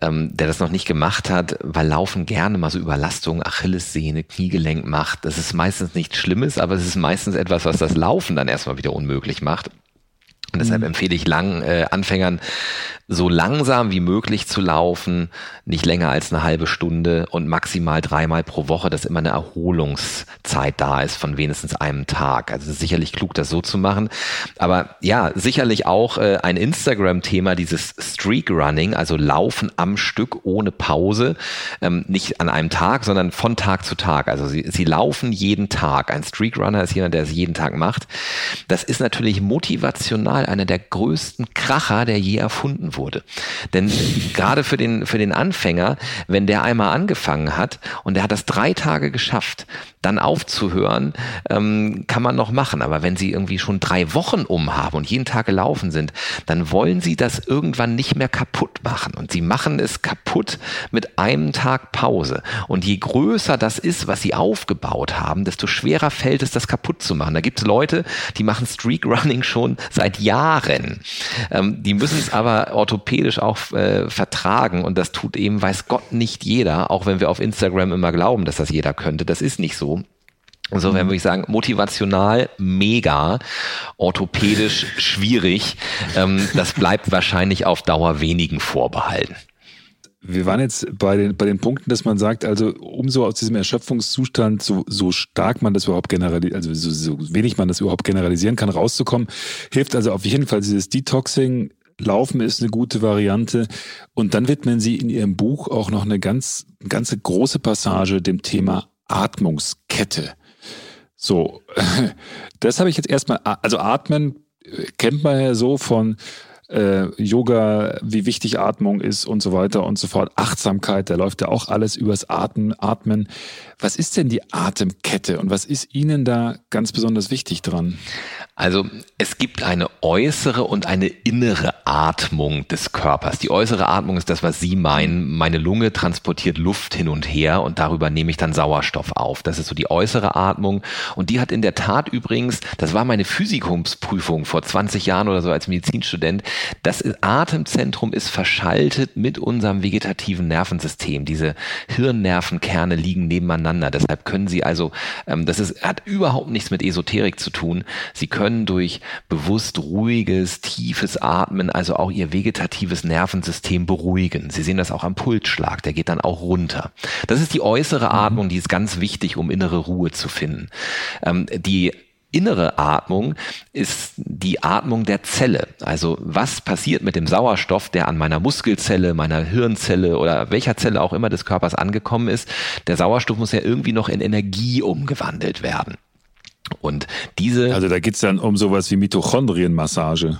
S2: ähm, der das noch nicht gemacht hat, weil Laufen gerne mal so Überlastung, Achillessehne, Kniegelenk macht. Das ist meistens nichts Schlimmes, aber es ist meistens etwas, was das Laufen dann erstmal wieder unmöglich macht. Und deshalb mhm. empfehle ich lang äh, Anfängern so langsam wie möglich zu laufen, nicht länger als eine halbe Stunde und maximal dreimal pro Woche, dass immer eine Erholungszeit da ist von wenigstens einem Tag. Also es ist sicherlich klug, das so zu machen. Aber ja, sicherlich auch äh, ein Instagram-Thema, dieses Streak Running, also Laufen am Stück ohne Pause, ähm, nicht an einem Tag, sondern von Tag zu Tag. Also sie, sie laufen jeden Tag. Ein Streak Runner ist jemand, der es jeden Tag macht. Das ist natürlich motivational einer der größten Kracher, der je erfunden wurde. Denn gerade für den, für den Anfänger, wenn der einmal angefangen hat und der hat das drei Tage geschafft, dann aufzuhören, ähm, kann man noch machen. Aber wenn sie irgendwie schon drei Wochen um haben und jeden Tag gelaufen sind, dann wollen sie das irgendwann nicht mehr kaputt machen. Und sie machen es kaputt mit einem Tag Pause. Und je größer das ist, was sie aufgebaut haben, desto schwerer fällt es, das kaputt zu machen. Da gibt es Leute, die machen Streak Running schon seit Jahren. Ähm, die müssen es aber orthopädisch auch äh, vertragen. Und das tut eben, weiß Gott, nicht jeder, auch wenn wir auf Instagram immer glauben, dass das jeder könnte. Das ist nicht so. Insofern würde ich sagen, motivational mega, orthopädisch schwierig. Ähm, das bleibt wahrscheinlich auf Dauer wenigen vorbehalten.
S3: Wir waren jetzt bei den, bei den Punkten, dass man sagt, also umso aus diesem Erschöpfungszustand, so, so stark man das überhaupt generalisieren, also so, so wenig man das überhaupt generalisieren kann, rauszukommen, hilft also auf jeden Fall dieses Detoxing. Laufen ist eine gute Variante. Und dann widmen Sie in Ihrem Buch auch noch eine ganz, ganze große Passage dem Thema Atmungskette. So, das habe ich jetzt erstmal, also Atmen kennt man ja so von äh, Yoga, wie wichtig Atmung ist und so weiter und so fort. Achtsamkeit, da läuft ja auch alles übers Atmen. Atmen. Was ist denn die Atemkette und was ist Ihnen da ganz besonders wichtig dran?
S2: Also es gibt eine äußere und eine innere Atmung des Körpers. Die äußere Atmung ist das, was Sie meinen. Meine Lunge transportiert Luft hin und her und darüber nehme ich dann Sauerstoff auf. Das ist so die äußere Atmung. Und die hat in der Tat übrigens, das war meine Physikumsprüfung vor 20 Jahren oder so als Medizinstudent, das Atemzentrum ist verschaltet mit unserem vegetativen Nervensystem. Diese Hirnnervenkerne liegen nebeneinander. Deshalb können Sie also, ähm, das ist, hat überhaupt nichts mit Esoterik zu tun. Sie können durch bewusst ruhiges, tiefes Atmen also auch Ihr vegetatives Nervensystem beruhigen. Sie sehen das auch am Pulsschlag, der geht dann auch runter. Das ist die äußere mhm. Atmung, die ist ganz wichtig, um innere Ruhe zu finden. Ähm, die innere Atmung ist die Atmung der Zelle. Also was passiert mit dem Sauerstoff, der an meiner Muskelzelle, meiner Hirnzelle oder welcher Zelle auch immer des Körpers angekommen ist? Der Sauerstoff muss ja irgendwie noch in Energie umgewandelt werden. Und diese.
S3: Also da geht's dann um sowas wie Mitochondrienmassage.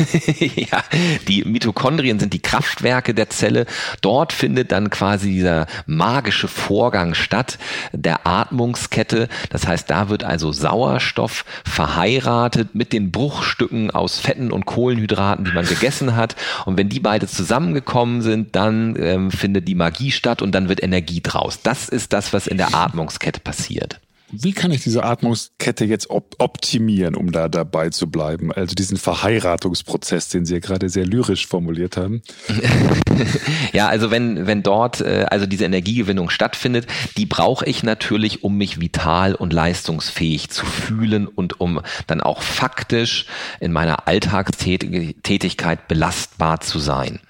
S2: ja, die Mitochondrien sind die Kraftwerke der Zelle. Dort findet dann quasi dieser magische Vorgang statt, der Atmungskette. Das heißt, da wird also Sauerstoff verheiratet mit den Bruchstücken aus Fetten und Kohlenhydraten, die man gegessen hat. Und wenn die beide zusammengekommen sind, dann ähm, findet die Magie statt und dann wird Energie draus. Das ist das, was in der Atmungskette passiert.
S3: Wie kann ich diese Atmungskette jetzt op optimieren, um da dabei zu bleiben? Also diesen Verheiratungsprozess, den Sie ja gerade sehr lyrisch formuliert haben.
S2: ja, also wenn, wenn dort äh, also diese Energiegewinnung stattfindet, die brauche ich natürlich, um mich vital und leistungsfähig zu fühlen und um dann auch faktisch in meiner Alltagstätigkeit belastbar zu sein.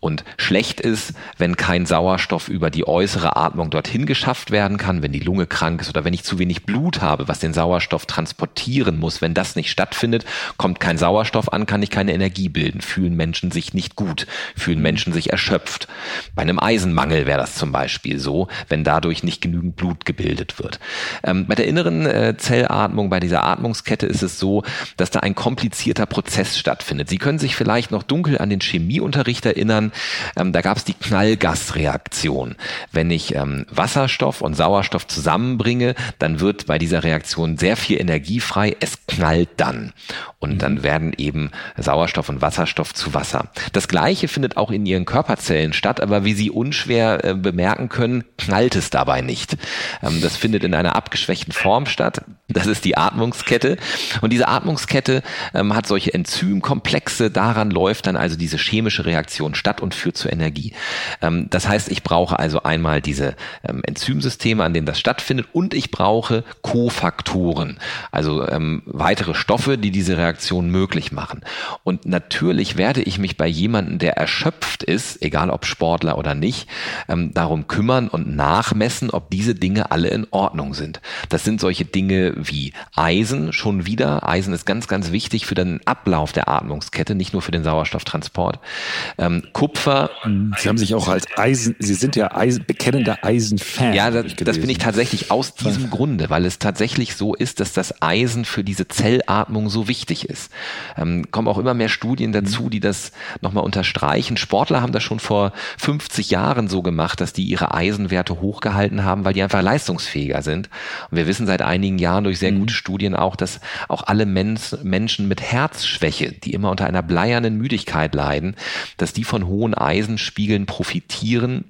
S2: Und schlecht ist, wenn kein Sauerstoff über die äußere Atmung dorthin geschafft werden kann, wenn die Lunge krank ist oder wenn ich zu wenig Blut habe, was den Sauerstoff transportieren muss. Wenn das nicht stattfindet, kommt kein Sauerstoff an, kann ich keine Energie bilden. Fühlen Menschen sich nicht gut, fühlen Menschen sich erschöpft. Bei einem Eisenmangel wäre das zum Beispiel so, wenn dadurch nicht genügend Blut gebildet wird. Ähm, bei der inneren äh, Zellatmung, bei dieser Atmungskette ist es so, dass da ein komplizierter Prozess stattfindet. Sie können sich vielleicht noch dunkel an den Chemieunterricht erinnern. Ähm, da gab es die Knallgasreaktion. Wenn ich ähm, Wasserstoff und Sauerstoff zusammenbringe, dann wird bei dieser Reaktion sehr viel Energie frei. Es knallt dann. Und dann mhm. werden eben Sauerstoff und Wasserstoff zu Wasser. Das Gleiche findet auch in Ihren Körperzellen statt, aber wie Sie unschwer äh, bemerken können, knallt es dabei nicht. Ähm, das findet in einer abgeschwächten Form statt. Das ist die Atmungskette. Und diese Atmungskette ähm, hat solche Enzymkomplexe. Daran läuft dann also diese chemische Reaktion statt und führt zur Energie. Ähm, das heißt, ich brauche also einmal diese ähm, Enzymsysteme, an denen das stattfindet, und ich brauche Kofaktoren, also ähm, weitere Stoffe, die diese Reaktion möglich machen. Und natürlich werde ich mich bei jemandem, der erschöpft ist, egal ob Sportler oder nicht, ähm, darum kümmern und nachmessen, ob diese Dinge alle in Ordnung sind. Das sind solche Dinge wie Eisen schon wieder. Eisen ist ganz, ganz wichtig für den Ablauf der Atmungskette, nicht nur für den Sauerstofftransport. Ähm, Kupfer.
S3: Sie haben sich auch als Eisen, Sie sind ja Eisen, bekennender Eisen-Fan.
S2: Ja, das, das bin ich tatsächlich aus diesem Grunde, weil es tatsächlich so ist, dass das Eisen für diese Zellatmung so wichtig ist. Ähm, kommen auch immer mehr Studien dazu, mhm. die das nochmal unterstreichen. Sportler haben das schon vor 50 Jahren so gemacht, dass die ihre Eisenwerte hochgehalten haben, weil die einfach leistungsfähiger sind. Und wir wissen seit einigen Jahren durch sehr mhm. gute Studien auch, dass auch alle Men Menschen mit Herzschwäche, die immer unter einer bleiernen Müdigkeit leiden, dass die von hohen Eisenspiegeln profitieren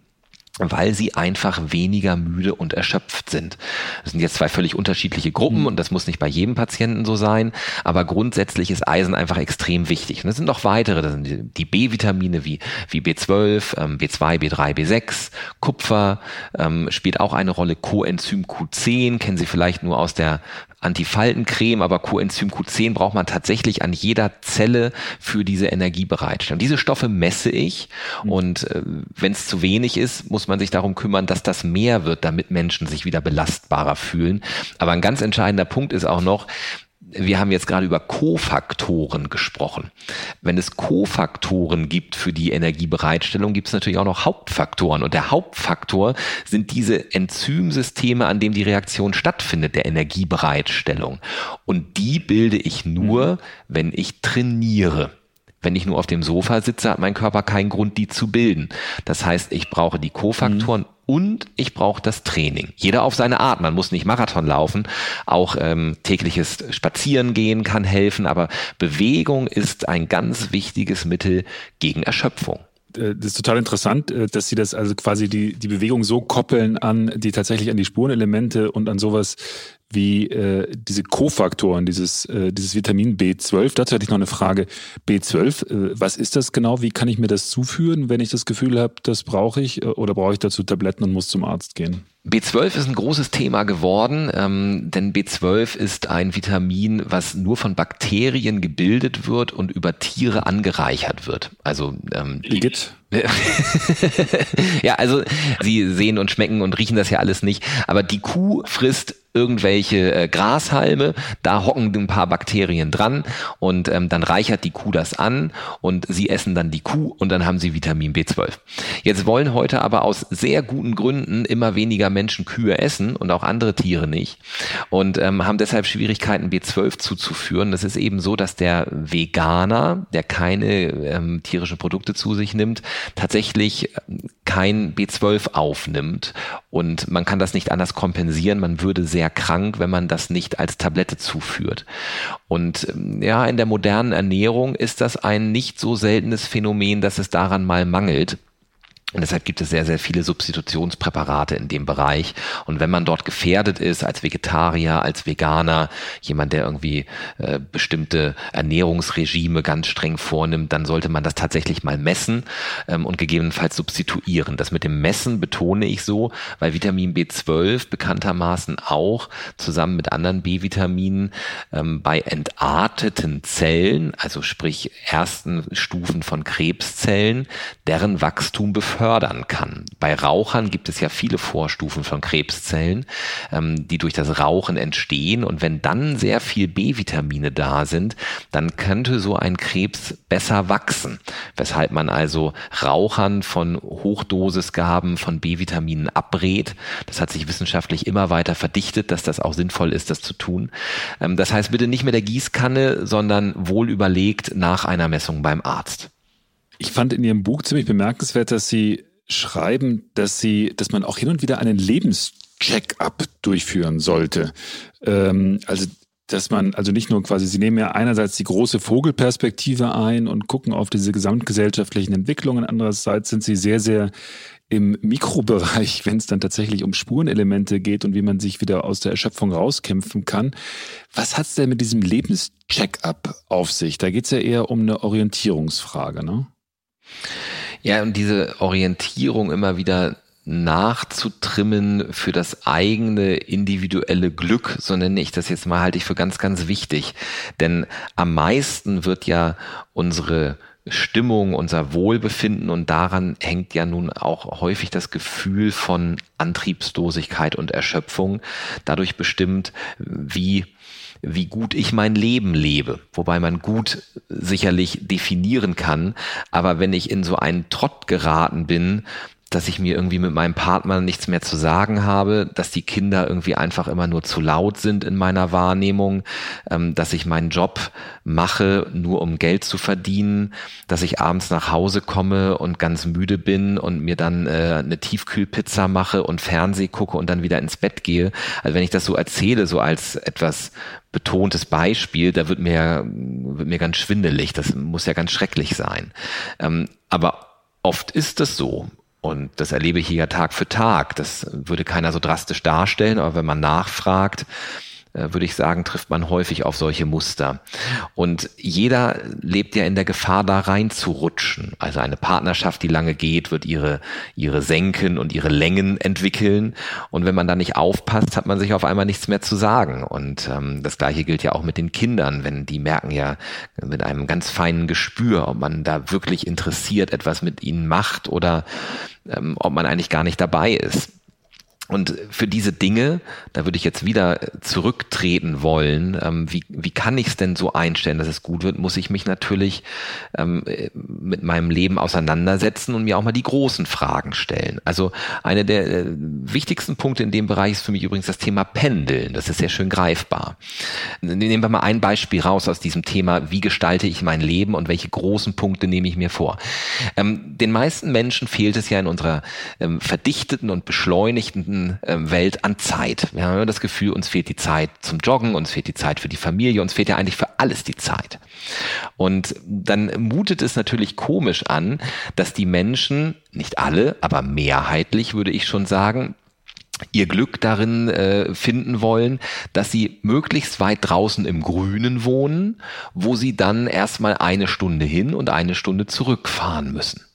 S2: weil sie einfach weniger müde und erschöpft sind. Das sind jetzt zwei völlig unterschiedliche Gruppen mhm. und das muss nicht bei jedem Patienten so sein, aber grundsätzlich ist Eisen einfach extrem wichtig. Und es sind noch weitere, das sind die B-Vitamine wie, wie B12, ähm, B2, B3, B6, Kupfer ähm, spielt auch eine Rolle, Coenzym Q10 kennen Sie vielleicht nur aus der Antifaltencreme, aber Coenzym Q10 braucht man tatsächlich an jeder Zelle für diese Energiebereitstellung. Diese Stoffe messe ich mhm. und äh, wenn es zu wenig ist, muss man sich darum kümmern, dass das mehr wird, damit Menschen sich wieder belastbarer fühlen. Aber ein ganz entscheidender Punkt ist auch noch, wir haben jetzt gerade über Kofaktoren gesprochen. Wenn es Kofaktoren gibt für die Energiebereitstellung, gibt es natürlich auch noch Hauptfaktoren. Und der Hauptfaktor sind diese Enzymsysteme, an dem die Reaktion stattfindet, der Energiebereitstellung. Und die bilde ich nur, mhm. wenn ich trainiere. Wenn ich nur auf dem Sofa sitze, hat mein Körper keinen Grund, die zu bilden. Das heißt, ich brauche die Kofaktoren mhm. und ich brauche das Training. Jeder auf seine Art. Man muss nicht Marathon laufen. Auch ähm, tägliches Spazierengehen kann helfen. Aber Bewegung ist ein ganz wichtiges Mittel gegen Erschöpfung.
S3: Äh, das ist total interessant, äh, dass Sie das also quasi die, die Bewegung so koppeln an die tatsächlich an die Spurenelemente und an sowas wie äh, diese Kofaktoren, dieses, äh, dieses Vitamin B12. Dazu hatte ich noch eine Frage. B12, äh, was ist das genau? Wie kann ich mir das zuführen, wenn ich das Gefühl habe, das brauche ich äh, oder brauche ich dazu Tabletten und muss zum Arzt gehen?
S2: B12 ist ein großes Thema geworden, ähm, denn B12 ist ein Vitamin, was nur von Bakterien gebildet wird und über Tiere angereichert wird. Also ähm,
S3: Igitt.
S2: ja, also sie sehen und schmecken und riechen das ja alles nicht, aber die Kuh frisst irgendwelche äh, Grashalme, da hocken ein paar Bakterien dran und ähm, dann reichert die Kuh das an und sie essen dann die Kuh und dann haben sie Vitamin B12. Jetzt wollen heute aber aus sehr guten Gründen immer weniger Menschen Kühe essen und auch andere Tiere nicht und ähm, haben deshalb Schwierigkeiten B12 zuzuführen. Das ist eben so, dass der Veganer, der keine ähm, tierischen Produkte zu sich nimmt, tatsächlich ähm, kein B12 aufnimmt und man kann das nicht anders kompensieren. Man würde sehr krank, wenn man das nicht als Tablette zuführt. Und ähm, ja, in der modernen Ernährung ist das ein nicht so seltenes Phänomen, dass es daran mal mangelt. Und deshalb gibt es sehr, sehr viele Substitutionspräparate in dem Bereich. Und wenn man dort gefährdet ist, als Vegetarier, als Veganer, jemand, der irgendwie äh, bestimmte Ernährungsregime ganz streng vornimmt, dann sollte man das tatsächlich mal messen ähm, und gegebenenfalls substituieren. Das mit dem Messen betone ich so, weil Vitamin B12 bekanntermaßen auch zusammen mit anderen B-Vitaminen ähm, bei entarteten Zellen, also sprich ersten Stufen von Krebszellen, deren Wachstum befördert fördern kann. Bei Rauchern gibt es ja viele Vorstufen von Krebszellen, ähm, die durch das Rauchen entstehen. Und wenn dann sehr viel B-Vitamine da sind, dann könnte so ein Krebs besser wachsen. Weshalb man also Rauchern von Hochdosisgaben von B-Vitaminen abrät. Das hat sich wissenschaftlich immer weiter verdichtet, dass das auch sinnvoll ist, das zu tun. Ähm, das heißt bitte nicht mit der Gießkanne, sondern wohl überlegt nach einer Messung beim Arzt.
S3: Ich fand in Ihrem Buch ziemlich bemerkenswert, dass Sie schreiben, dass Sie, dass man auch hin und wieder einen Lebenscheck-up durchführen sollte. Ähm, also dass man also nicht nur quasi, Sie nehmen ja einerseits die große Vogelperspektive ein und gucken auf diese gesamtgesellschaftlichen Entwicklungen, andererseits sind Sie sehr, sehr im Mikrobereich, wenn es dann tatsächlich um Spurenelemente geht und wie man sich wieder aus der Erschöpfung rauskämpfen kann. Was hat es denn mit diesem Lebenscheck-up auf sich? Da geht es ja eher um eine Orientierungsfrage, ne?
S2: Ja, und diese Orientierung immer wieder nachzutrimmen für das eigene individuelle Glück, so nenne ich das jetzt mal, halte ich für ganz, ganz wichtig. Denn am meisten wird ja unsere Stimmung, unser Wohlbefinden und daran hängt ja nun auch häufig das Gefühl von Antriebslosigkeit und Erschöpfung dadurch bestimmt, wie wie gut ich mein Leben lebe, wobei man gut sicherlich definieren kann, aber wenn ich in so einen Trott geraten bin, dass ich mir irgendwie mit meinem Partner nichts mehr zu sagen habe, dass die Kinder irgendwie einfach immer nur zu laut sind in meiner Wahrnehmung, ähm, dass ich meinen Job mache, nur um Geld zu verdienen, dass ich abends nach Hause komme und ganz müde bin und mir dann äh, eine Tiefkühlpizza mache und Fernseh gucke und dann wieder ins Bett gehe. Also wenn ich das so erzähle, so als etwas betontes Beispiel, da wird mir, wird mir ganz schwindelig. Das muss ja ganz schrecklich sein. Ähm, aber oft ist es so. Und das erlebe ich hier Tag für Tag. Das würde keiner so drastisch darstellen, aber wenn man nachfragt, würde ich sagen, trifft man häufig auf solche Muster. Und jeder lebt ja in der Gefahr, da reinzurutschen. Also eine Partnerschaft, die lange geht, wird ihre, ihre Senken und ihre Längen entwickeln. Und wenn man da nicht aufpasst, hat man sich auf einmal nichts mehr zu sagen. Und ähm, das Gleiche gilt ja auch mit den Kindern, wenn die merken ja mit einem ganz feinen Gespür, ob man da wirklich interessiert etwas mit ihnen macht oder ähm, ob man eigentlich gar nicht dabei ist. Und für diese Dinge, da würde ich jetzt wieder zurücktreten wollen, ähm, wie, wie kann ich es denn so einstellen, dass es gut wird, muss ich mich natürlich ähm, mit meinem Leben auseinandersetzen und mir auch mal die großen Fragen stellen. Also eine der äh, wichtigsten Punkte in dem Bereich ist für mich übrigens das Thema Pendeln. Das ist sehr schön greifbar. Nehmen wir mal ein Beispiel raus aus diesem Thema, wie gestalte ich mein Leben und welche großen Punkte nehme ich mir vor. Ähm, den meisten Menschen fehlt es ja in unserer ähm, verdichteten und beschleunigten heutigen ähm, Welt an Zeit. Wir haben immer das Gefühl, uns fehlt die Zeit zum Joggen, uns fehlt die Zeit für die Familie, uns fehlt ja eigentlich für alles die Zeit. Und dann mutet es natürlich komisch an, dass die Menschen, nicht alle, aber mehrheitlich würde ich schon sagen, ihr Glück darin äh, finden wollen, dass sie möglichst weit draußen im Grünen wohnen, wo sie dann erstmal eine Stunde hin und eine Stunde zurückfahren müssen.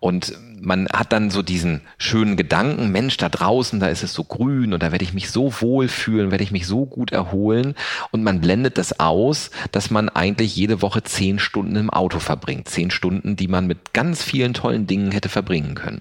S2: Und man hat dann so diesen schönen Gedanken, Mensch, da draußen, da ist es so grün und da werde ich mich so wohl fühlen, werde ich mich so gut erholen. Und man blendet das aus, dass man eigentlich jede Woche zehn Stunden im Auto verbringt. Zehn Stunden, die man mit ganz vielen tollen Dingen hätte verbringen können.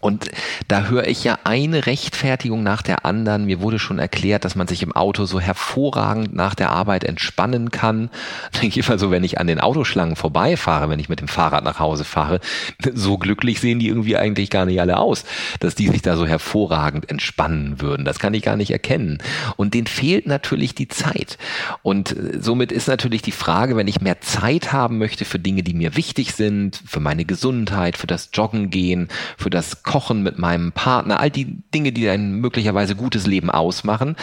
S2: Und da höre ich ja eine Rechtfertigung nach der anderen. Mir wurde schon erklärt, dass man sich im Auto so hervorragend nach der Arbeit entspannen kann. Denke ich mal so, wenn ich an den Autoschlangen vorbeifahre, wenn ich mit dem Fahrrad nach Hause fahre, so glücklich sehen die irgendwie eigentlich gar nicht alle aus, dass die sich da so hervorragend entspannen würden. Das kann ich gar nicht erkennen. Und denen fehlt natürlich die Zeit. Und äh, somit ist natürlich die Frage, wenn ich mehr Zeit haben möchte für Dinge, die mir wichtig sind, für meine Gesundheit, für das Joggen gehen, für das Kochen mit meinem Partner, all die Dinge, die ein möglicherweise gutes Leben ausmachen,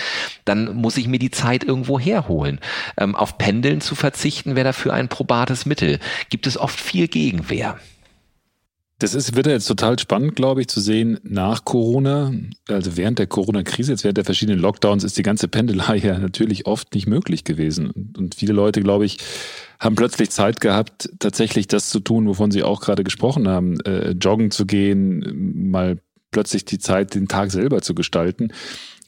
S2: dann muss ich mir die Zeit irgendwo herholen. Ähm, auf Pendeln zu verzichten wäre dafür ein probates Mittel. Gibt es oft viel Gegenwehr.
S3: Das ist, wird jetzt total spannend, glaube ich, zu sehen nach Corona, also während der Corona-Krise, jetzt während der verschiedenen Lockdowns, ist die ganze Pendelei ja natürlich oft nicht möglich gewesen. Und viele Leute, glaube ich, haben plötzlich Zeit gehabt, tatsächlich das zu tun, wovon Sie auch gerade gesprochen haben, äh, joggen zu gehen, mal plötzlich die Zeit, den Tag selber zu gestalten.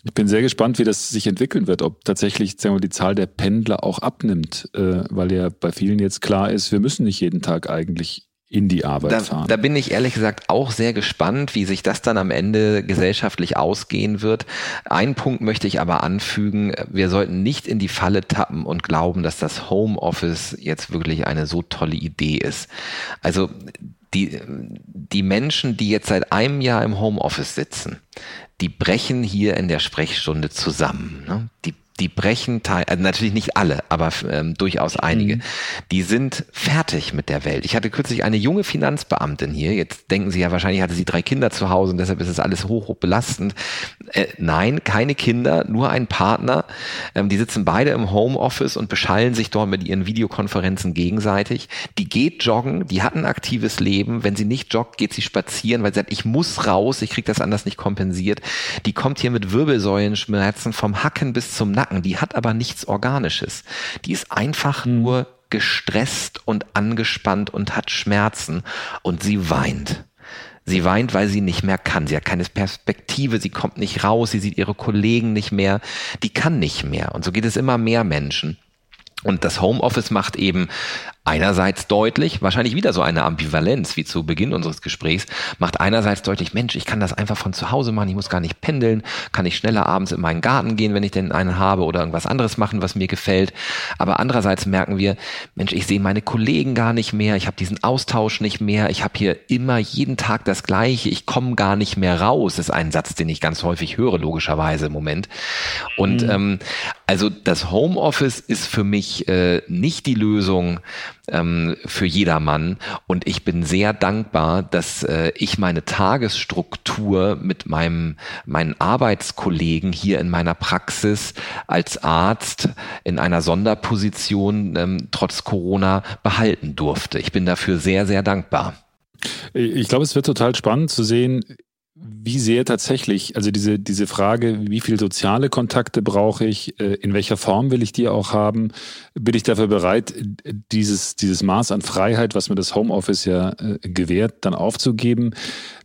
S3: Ich bin sehr gespannt, wie das sich entwickeln wird, ob tatsächlich sagen wir, die Zahl der Pendler auch abnimmt, äh, weil ja bei vielen jetzt klar ist, wir müssen nicht jeden Tag eigentlich in die Arbeit
S2: da,
S3: fahren.
S2: Da bin ich ehrlich gesagt auch sehr gespannt, wie sich das dann am Ende gesellschaftlich ausgehen wird. Einen Punkt möchte ich aber anfügen. Wir sollten nicht in die Falle tappen und glauben, dass das Homeoffice jetzt wirklich eine so tolle Idee ist. Also die, die Menschen, die jetzt seit einem Jahr im Homeoffice sitzen, die brechen hier in der Sprechstunde zusammen. Ne? Die die brechen Teil, also natürlich nicht alle, aber ähm, durchaus einige, mhm. die sind fertig mit der Welt. Ich hatte kürzlich eine junge Finanzbeamtin hier. Jetzt denken Sie ja wahrscheinlich, hatte sie drei Kinder zu Hause und deshalb ist es alles hoch, hoch belastend. Äh, nein, keine Kinder, nur ein Partner. Ähm, die sitzen beide im Homeoffice und beschallen sich dort mit ihren Videokonferenzen gegenseitig. Die geht joggen, die hat ein aktives Leben. Wenn sie nicht joggt, geht sie spazieren, weil sie sagt, ich muss raus, ich kriege das anders nicht kompensiert. Die kommt hier mit Wirbelsäulenschmerzen vom Hacken bis zum Nacken Nacken, die hat aber nichts Organisches. Die ist einfach mhm. nur gestresst und angespannt und hat Schmerzen und sie weint. Sie weint, weil sie nicht mehr kann. Sie hat keine Perspektive, sie kommt nicht raus, sie sieht ihre Kollegen nicht mehr, die kann nicht mehr. Und so geht es immer mehr Menschen. Und das Homeoffice macht eben einerseits deutlich, wahrscheinlich wieder so eine Ambivalenz wie zu Beginn unseres Gesprächs, macht einerseits deutlich, Mensch, ich kann das einfach von zu Hause machen, ich muss gar nicht pendeln, kann ich schneller abends in meinen Garten gehen, wenn ich denn einen habe oder irgendwas anderes machen, was mir gefällt. Aber andererseits merken wir, Mensch, ich sehe meine Kollegen gar nicht mehr, ich habe diesen Austausch nicht mehr, ich habe hier immer jeden Tag das Gleiche, ich komme gar nicht mehr raus, ist ein Satz, den ich ganz häufig höre, logischerweise im Moment. Und mhm. ähm, also das Homeoffice ist für mich äh, nicht die Lösung, ähm, für jedermann. Und ich bin sehr dankbar, dass äh, ich meine Tagesstruktur mit meinem, meinen Arbeitskollegen hier in meiner Praxis als Arzt in einer Sonderposition ähm, trotz Corona behalten durfte. Ich bin dafür sehr, sehr dankbar.
S3: Ich glaube, es wird total spannend zu sehen, wie sehr tatsächlich, also diese, diese Frage, wie viele soziale Kontakte brauche ich, äh, in welcher Form will ich die auch haben, bin ich dafür bereit, dieses, dieses Maß an Freiheit, was mir das Homeoffice ja äh, gewährt, dann aufzugeben.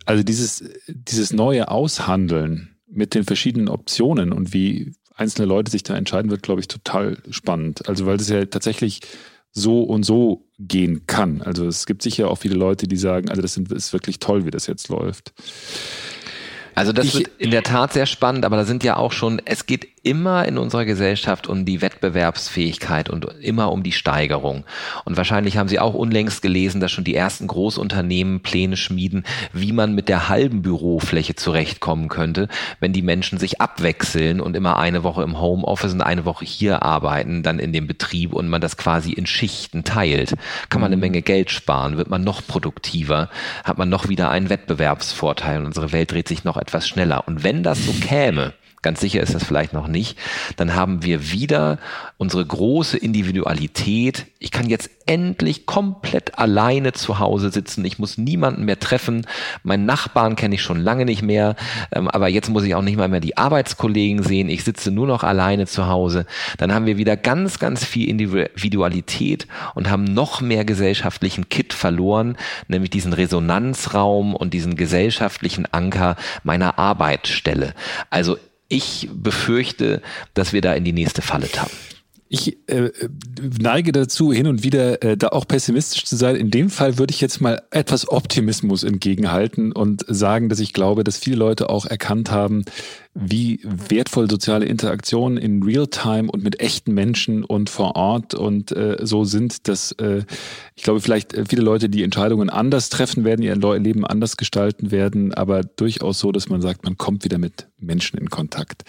S3: Also dieses, dieses neue Aushandeln mit den verschiedenen Optionen und wie einzelne Leute sich da entscheiden, wird, glaube ich, total spannend. Also weil das ja tatsächlich so und so gehen kann. Also es gibt sicher auch viele Leute, die sagen, also das ist wirklich toll, wie das jetzt läuft.
S2: Also das ich, wird in der Tat sehr spannend, aber da sind ja auch schon, es geht immer in unserer Gesellschaft um die Wettbewerbsfähigkeit und immer um die Steigerung. Und wahrscheinlich haben Sie auch unlängst gelesen, dass schon die ersten Großunternehmen Pläne schmieden, wie man mit der halben Bürofläche zurechtkommen könnte, wenn die Menschen sich abwechseln und immer eine Woche im Homeoffice und eine Woche hier arbeiten, dann in dem Betrieb und man das quasi in Schichten teilt. Kann man eine mhm. Menge Geld sparen, wird man noch produktiver, hat man noch wieder einen Wettbewerbsvorteil und unsere Welt dreht sich noch etwas schneller. Und wenn das so käme, ganz sicher ist das vielleicht noch nicht, dann haben wir wieder unsere große Individualität. Ich kann jetzt endlich komplett alleine zu Hause sitzen. Ich muss niemanden mehr treffen. Meinen Nachbarn kenne ich schon lange nicht mehr. Ähm, aber jetzt muss ich auch nicht mal mehr die Arbeitskollegen sehen. Ich sitze nur noch alleine zu Hause. Dann haben wir wieder ganz, ganz viel Individualität und haben noch mehr gesellschaftlichen Kit verloren, nämlich diesen Resonanzraum und diesen gesellschaftlichen Anker meiner Arbeitsstelle. Also ich befürchte, dass wir da in die nächste Falle tappen.
S3: Ich äh, neige dazu, hin und wieder äh, da auch pessimistisch zu sein. In dem Fall würde ich jetzt mal etwas Optimismus entgegenhalten und sagen, dass ich glaube, dass viele Leute auch erkannt haben, wie wertvoll soziale Interaktionen in Realtime und mit echten Menschen und vor Ort und äh, so sind, dass äh, ich glaube, vielleicht äh, viele Leute die Entscheidungen anders treffen werden, ihr Leben anders gestalten werden, aber durchaus so, dass man sagt, man kommt wieder mit Menschen in Kontakt.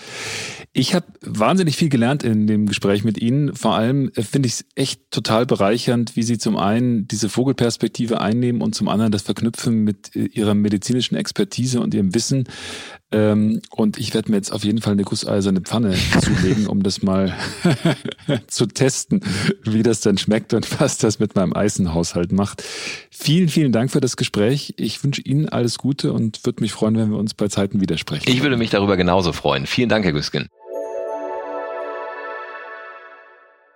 S3: Ich habe wahnsinnig viel gelernt in dem Gespräch mit Ihnen. Vor allem äh, finde ich es echt total bereichernd, wie Sie zum einen diese Vogelperspektive einnehmen und zum anderen das verknüpfen mit äh, Ihrer medizinischen Expertise und Ihrem Wissen. Ähm, und ich werde mir jetzt auf jeden Fall eine gusseiserne Pfanne zulegen, um das mal zu testen, wie das dann schmeckt und was das mit meinem Eisenhaushalt macht. Vielen, vielen Dank für das Gespräch. Ich wünsche Ihnen alles Gute und würde mich freuen, wenn wir uns bei Zeiten widersprechen.
S2: Ich würde mich darüber genauso freuen. Vielen Dank, Herr Güsken.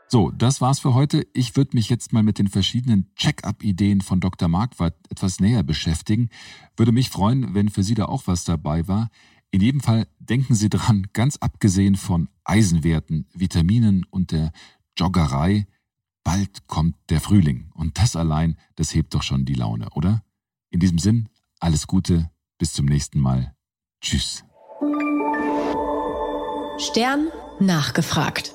S3: So, das war's für heute. Ich würde mich jetzt mal mit den verschiedenen Check-up-Ideen von Dr. Marquardt etwas näher beschäftigen. Würde mich freuen, wenn für Sie da auch was dabei war. In jedem Fall denken Sie dran, ganz abgesehen von Eisenwerten, Vitaminen und der Joggerei, bald kommt der Frühling. Und das allein, das hebt doch schon die Laune, oder? In diesem Sinn, alles Gute, bis zum nächsten Mal. Tschüss.
S4: Stern nachgefragt.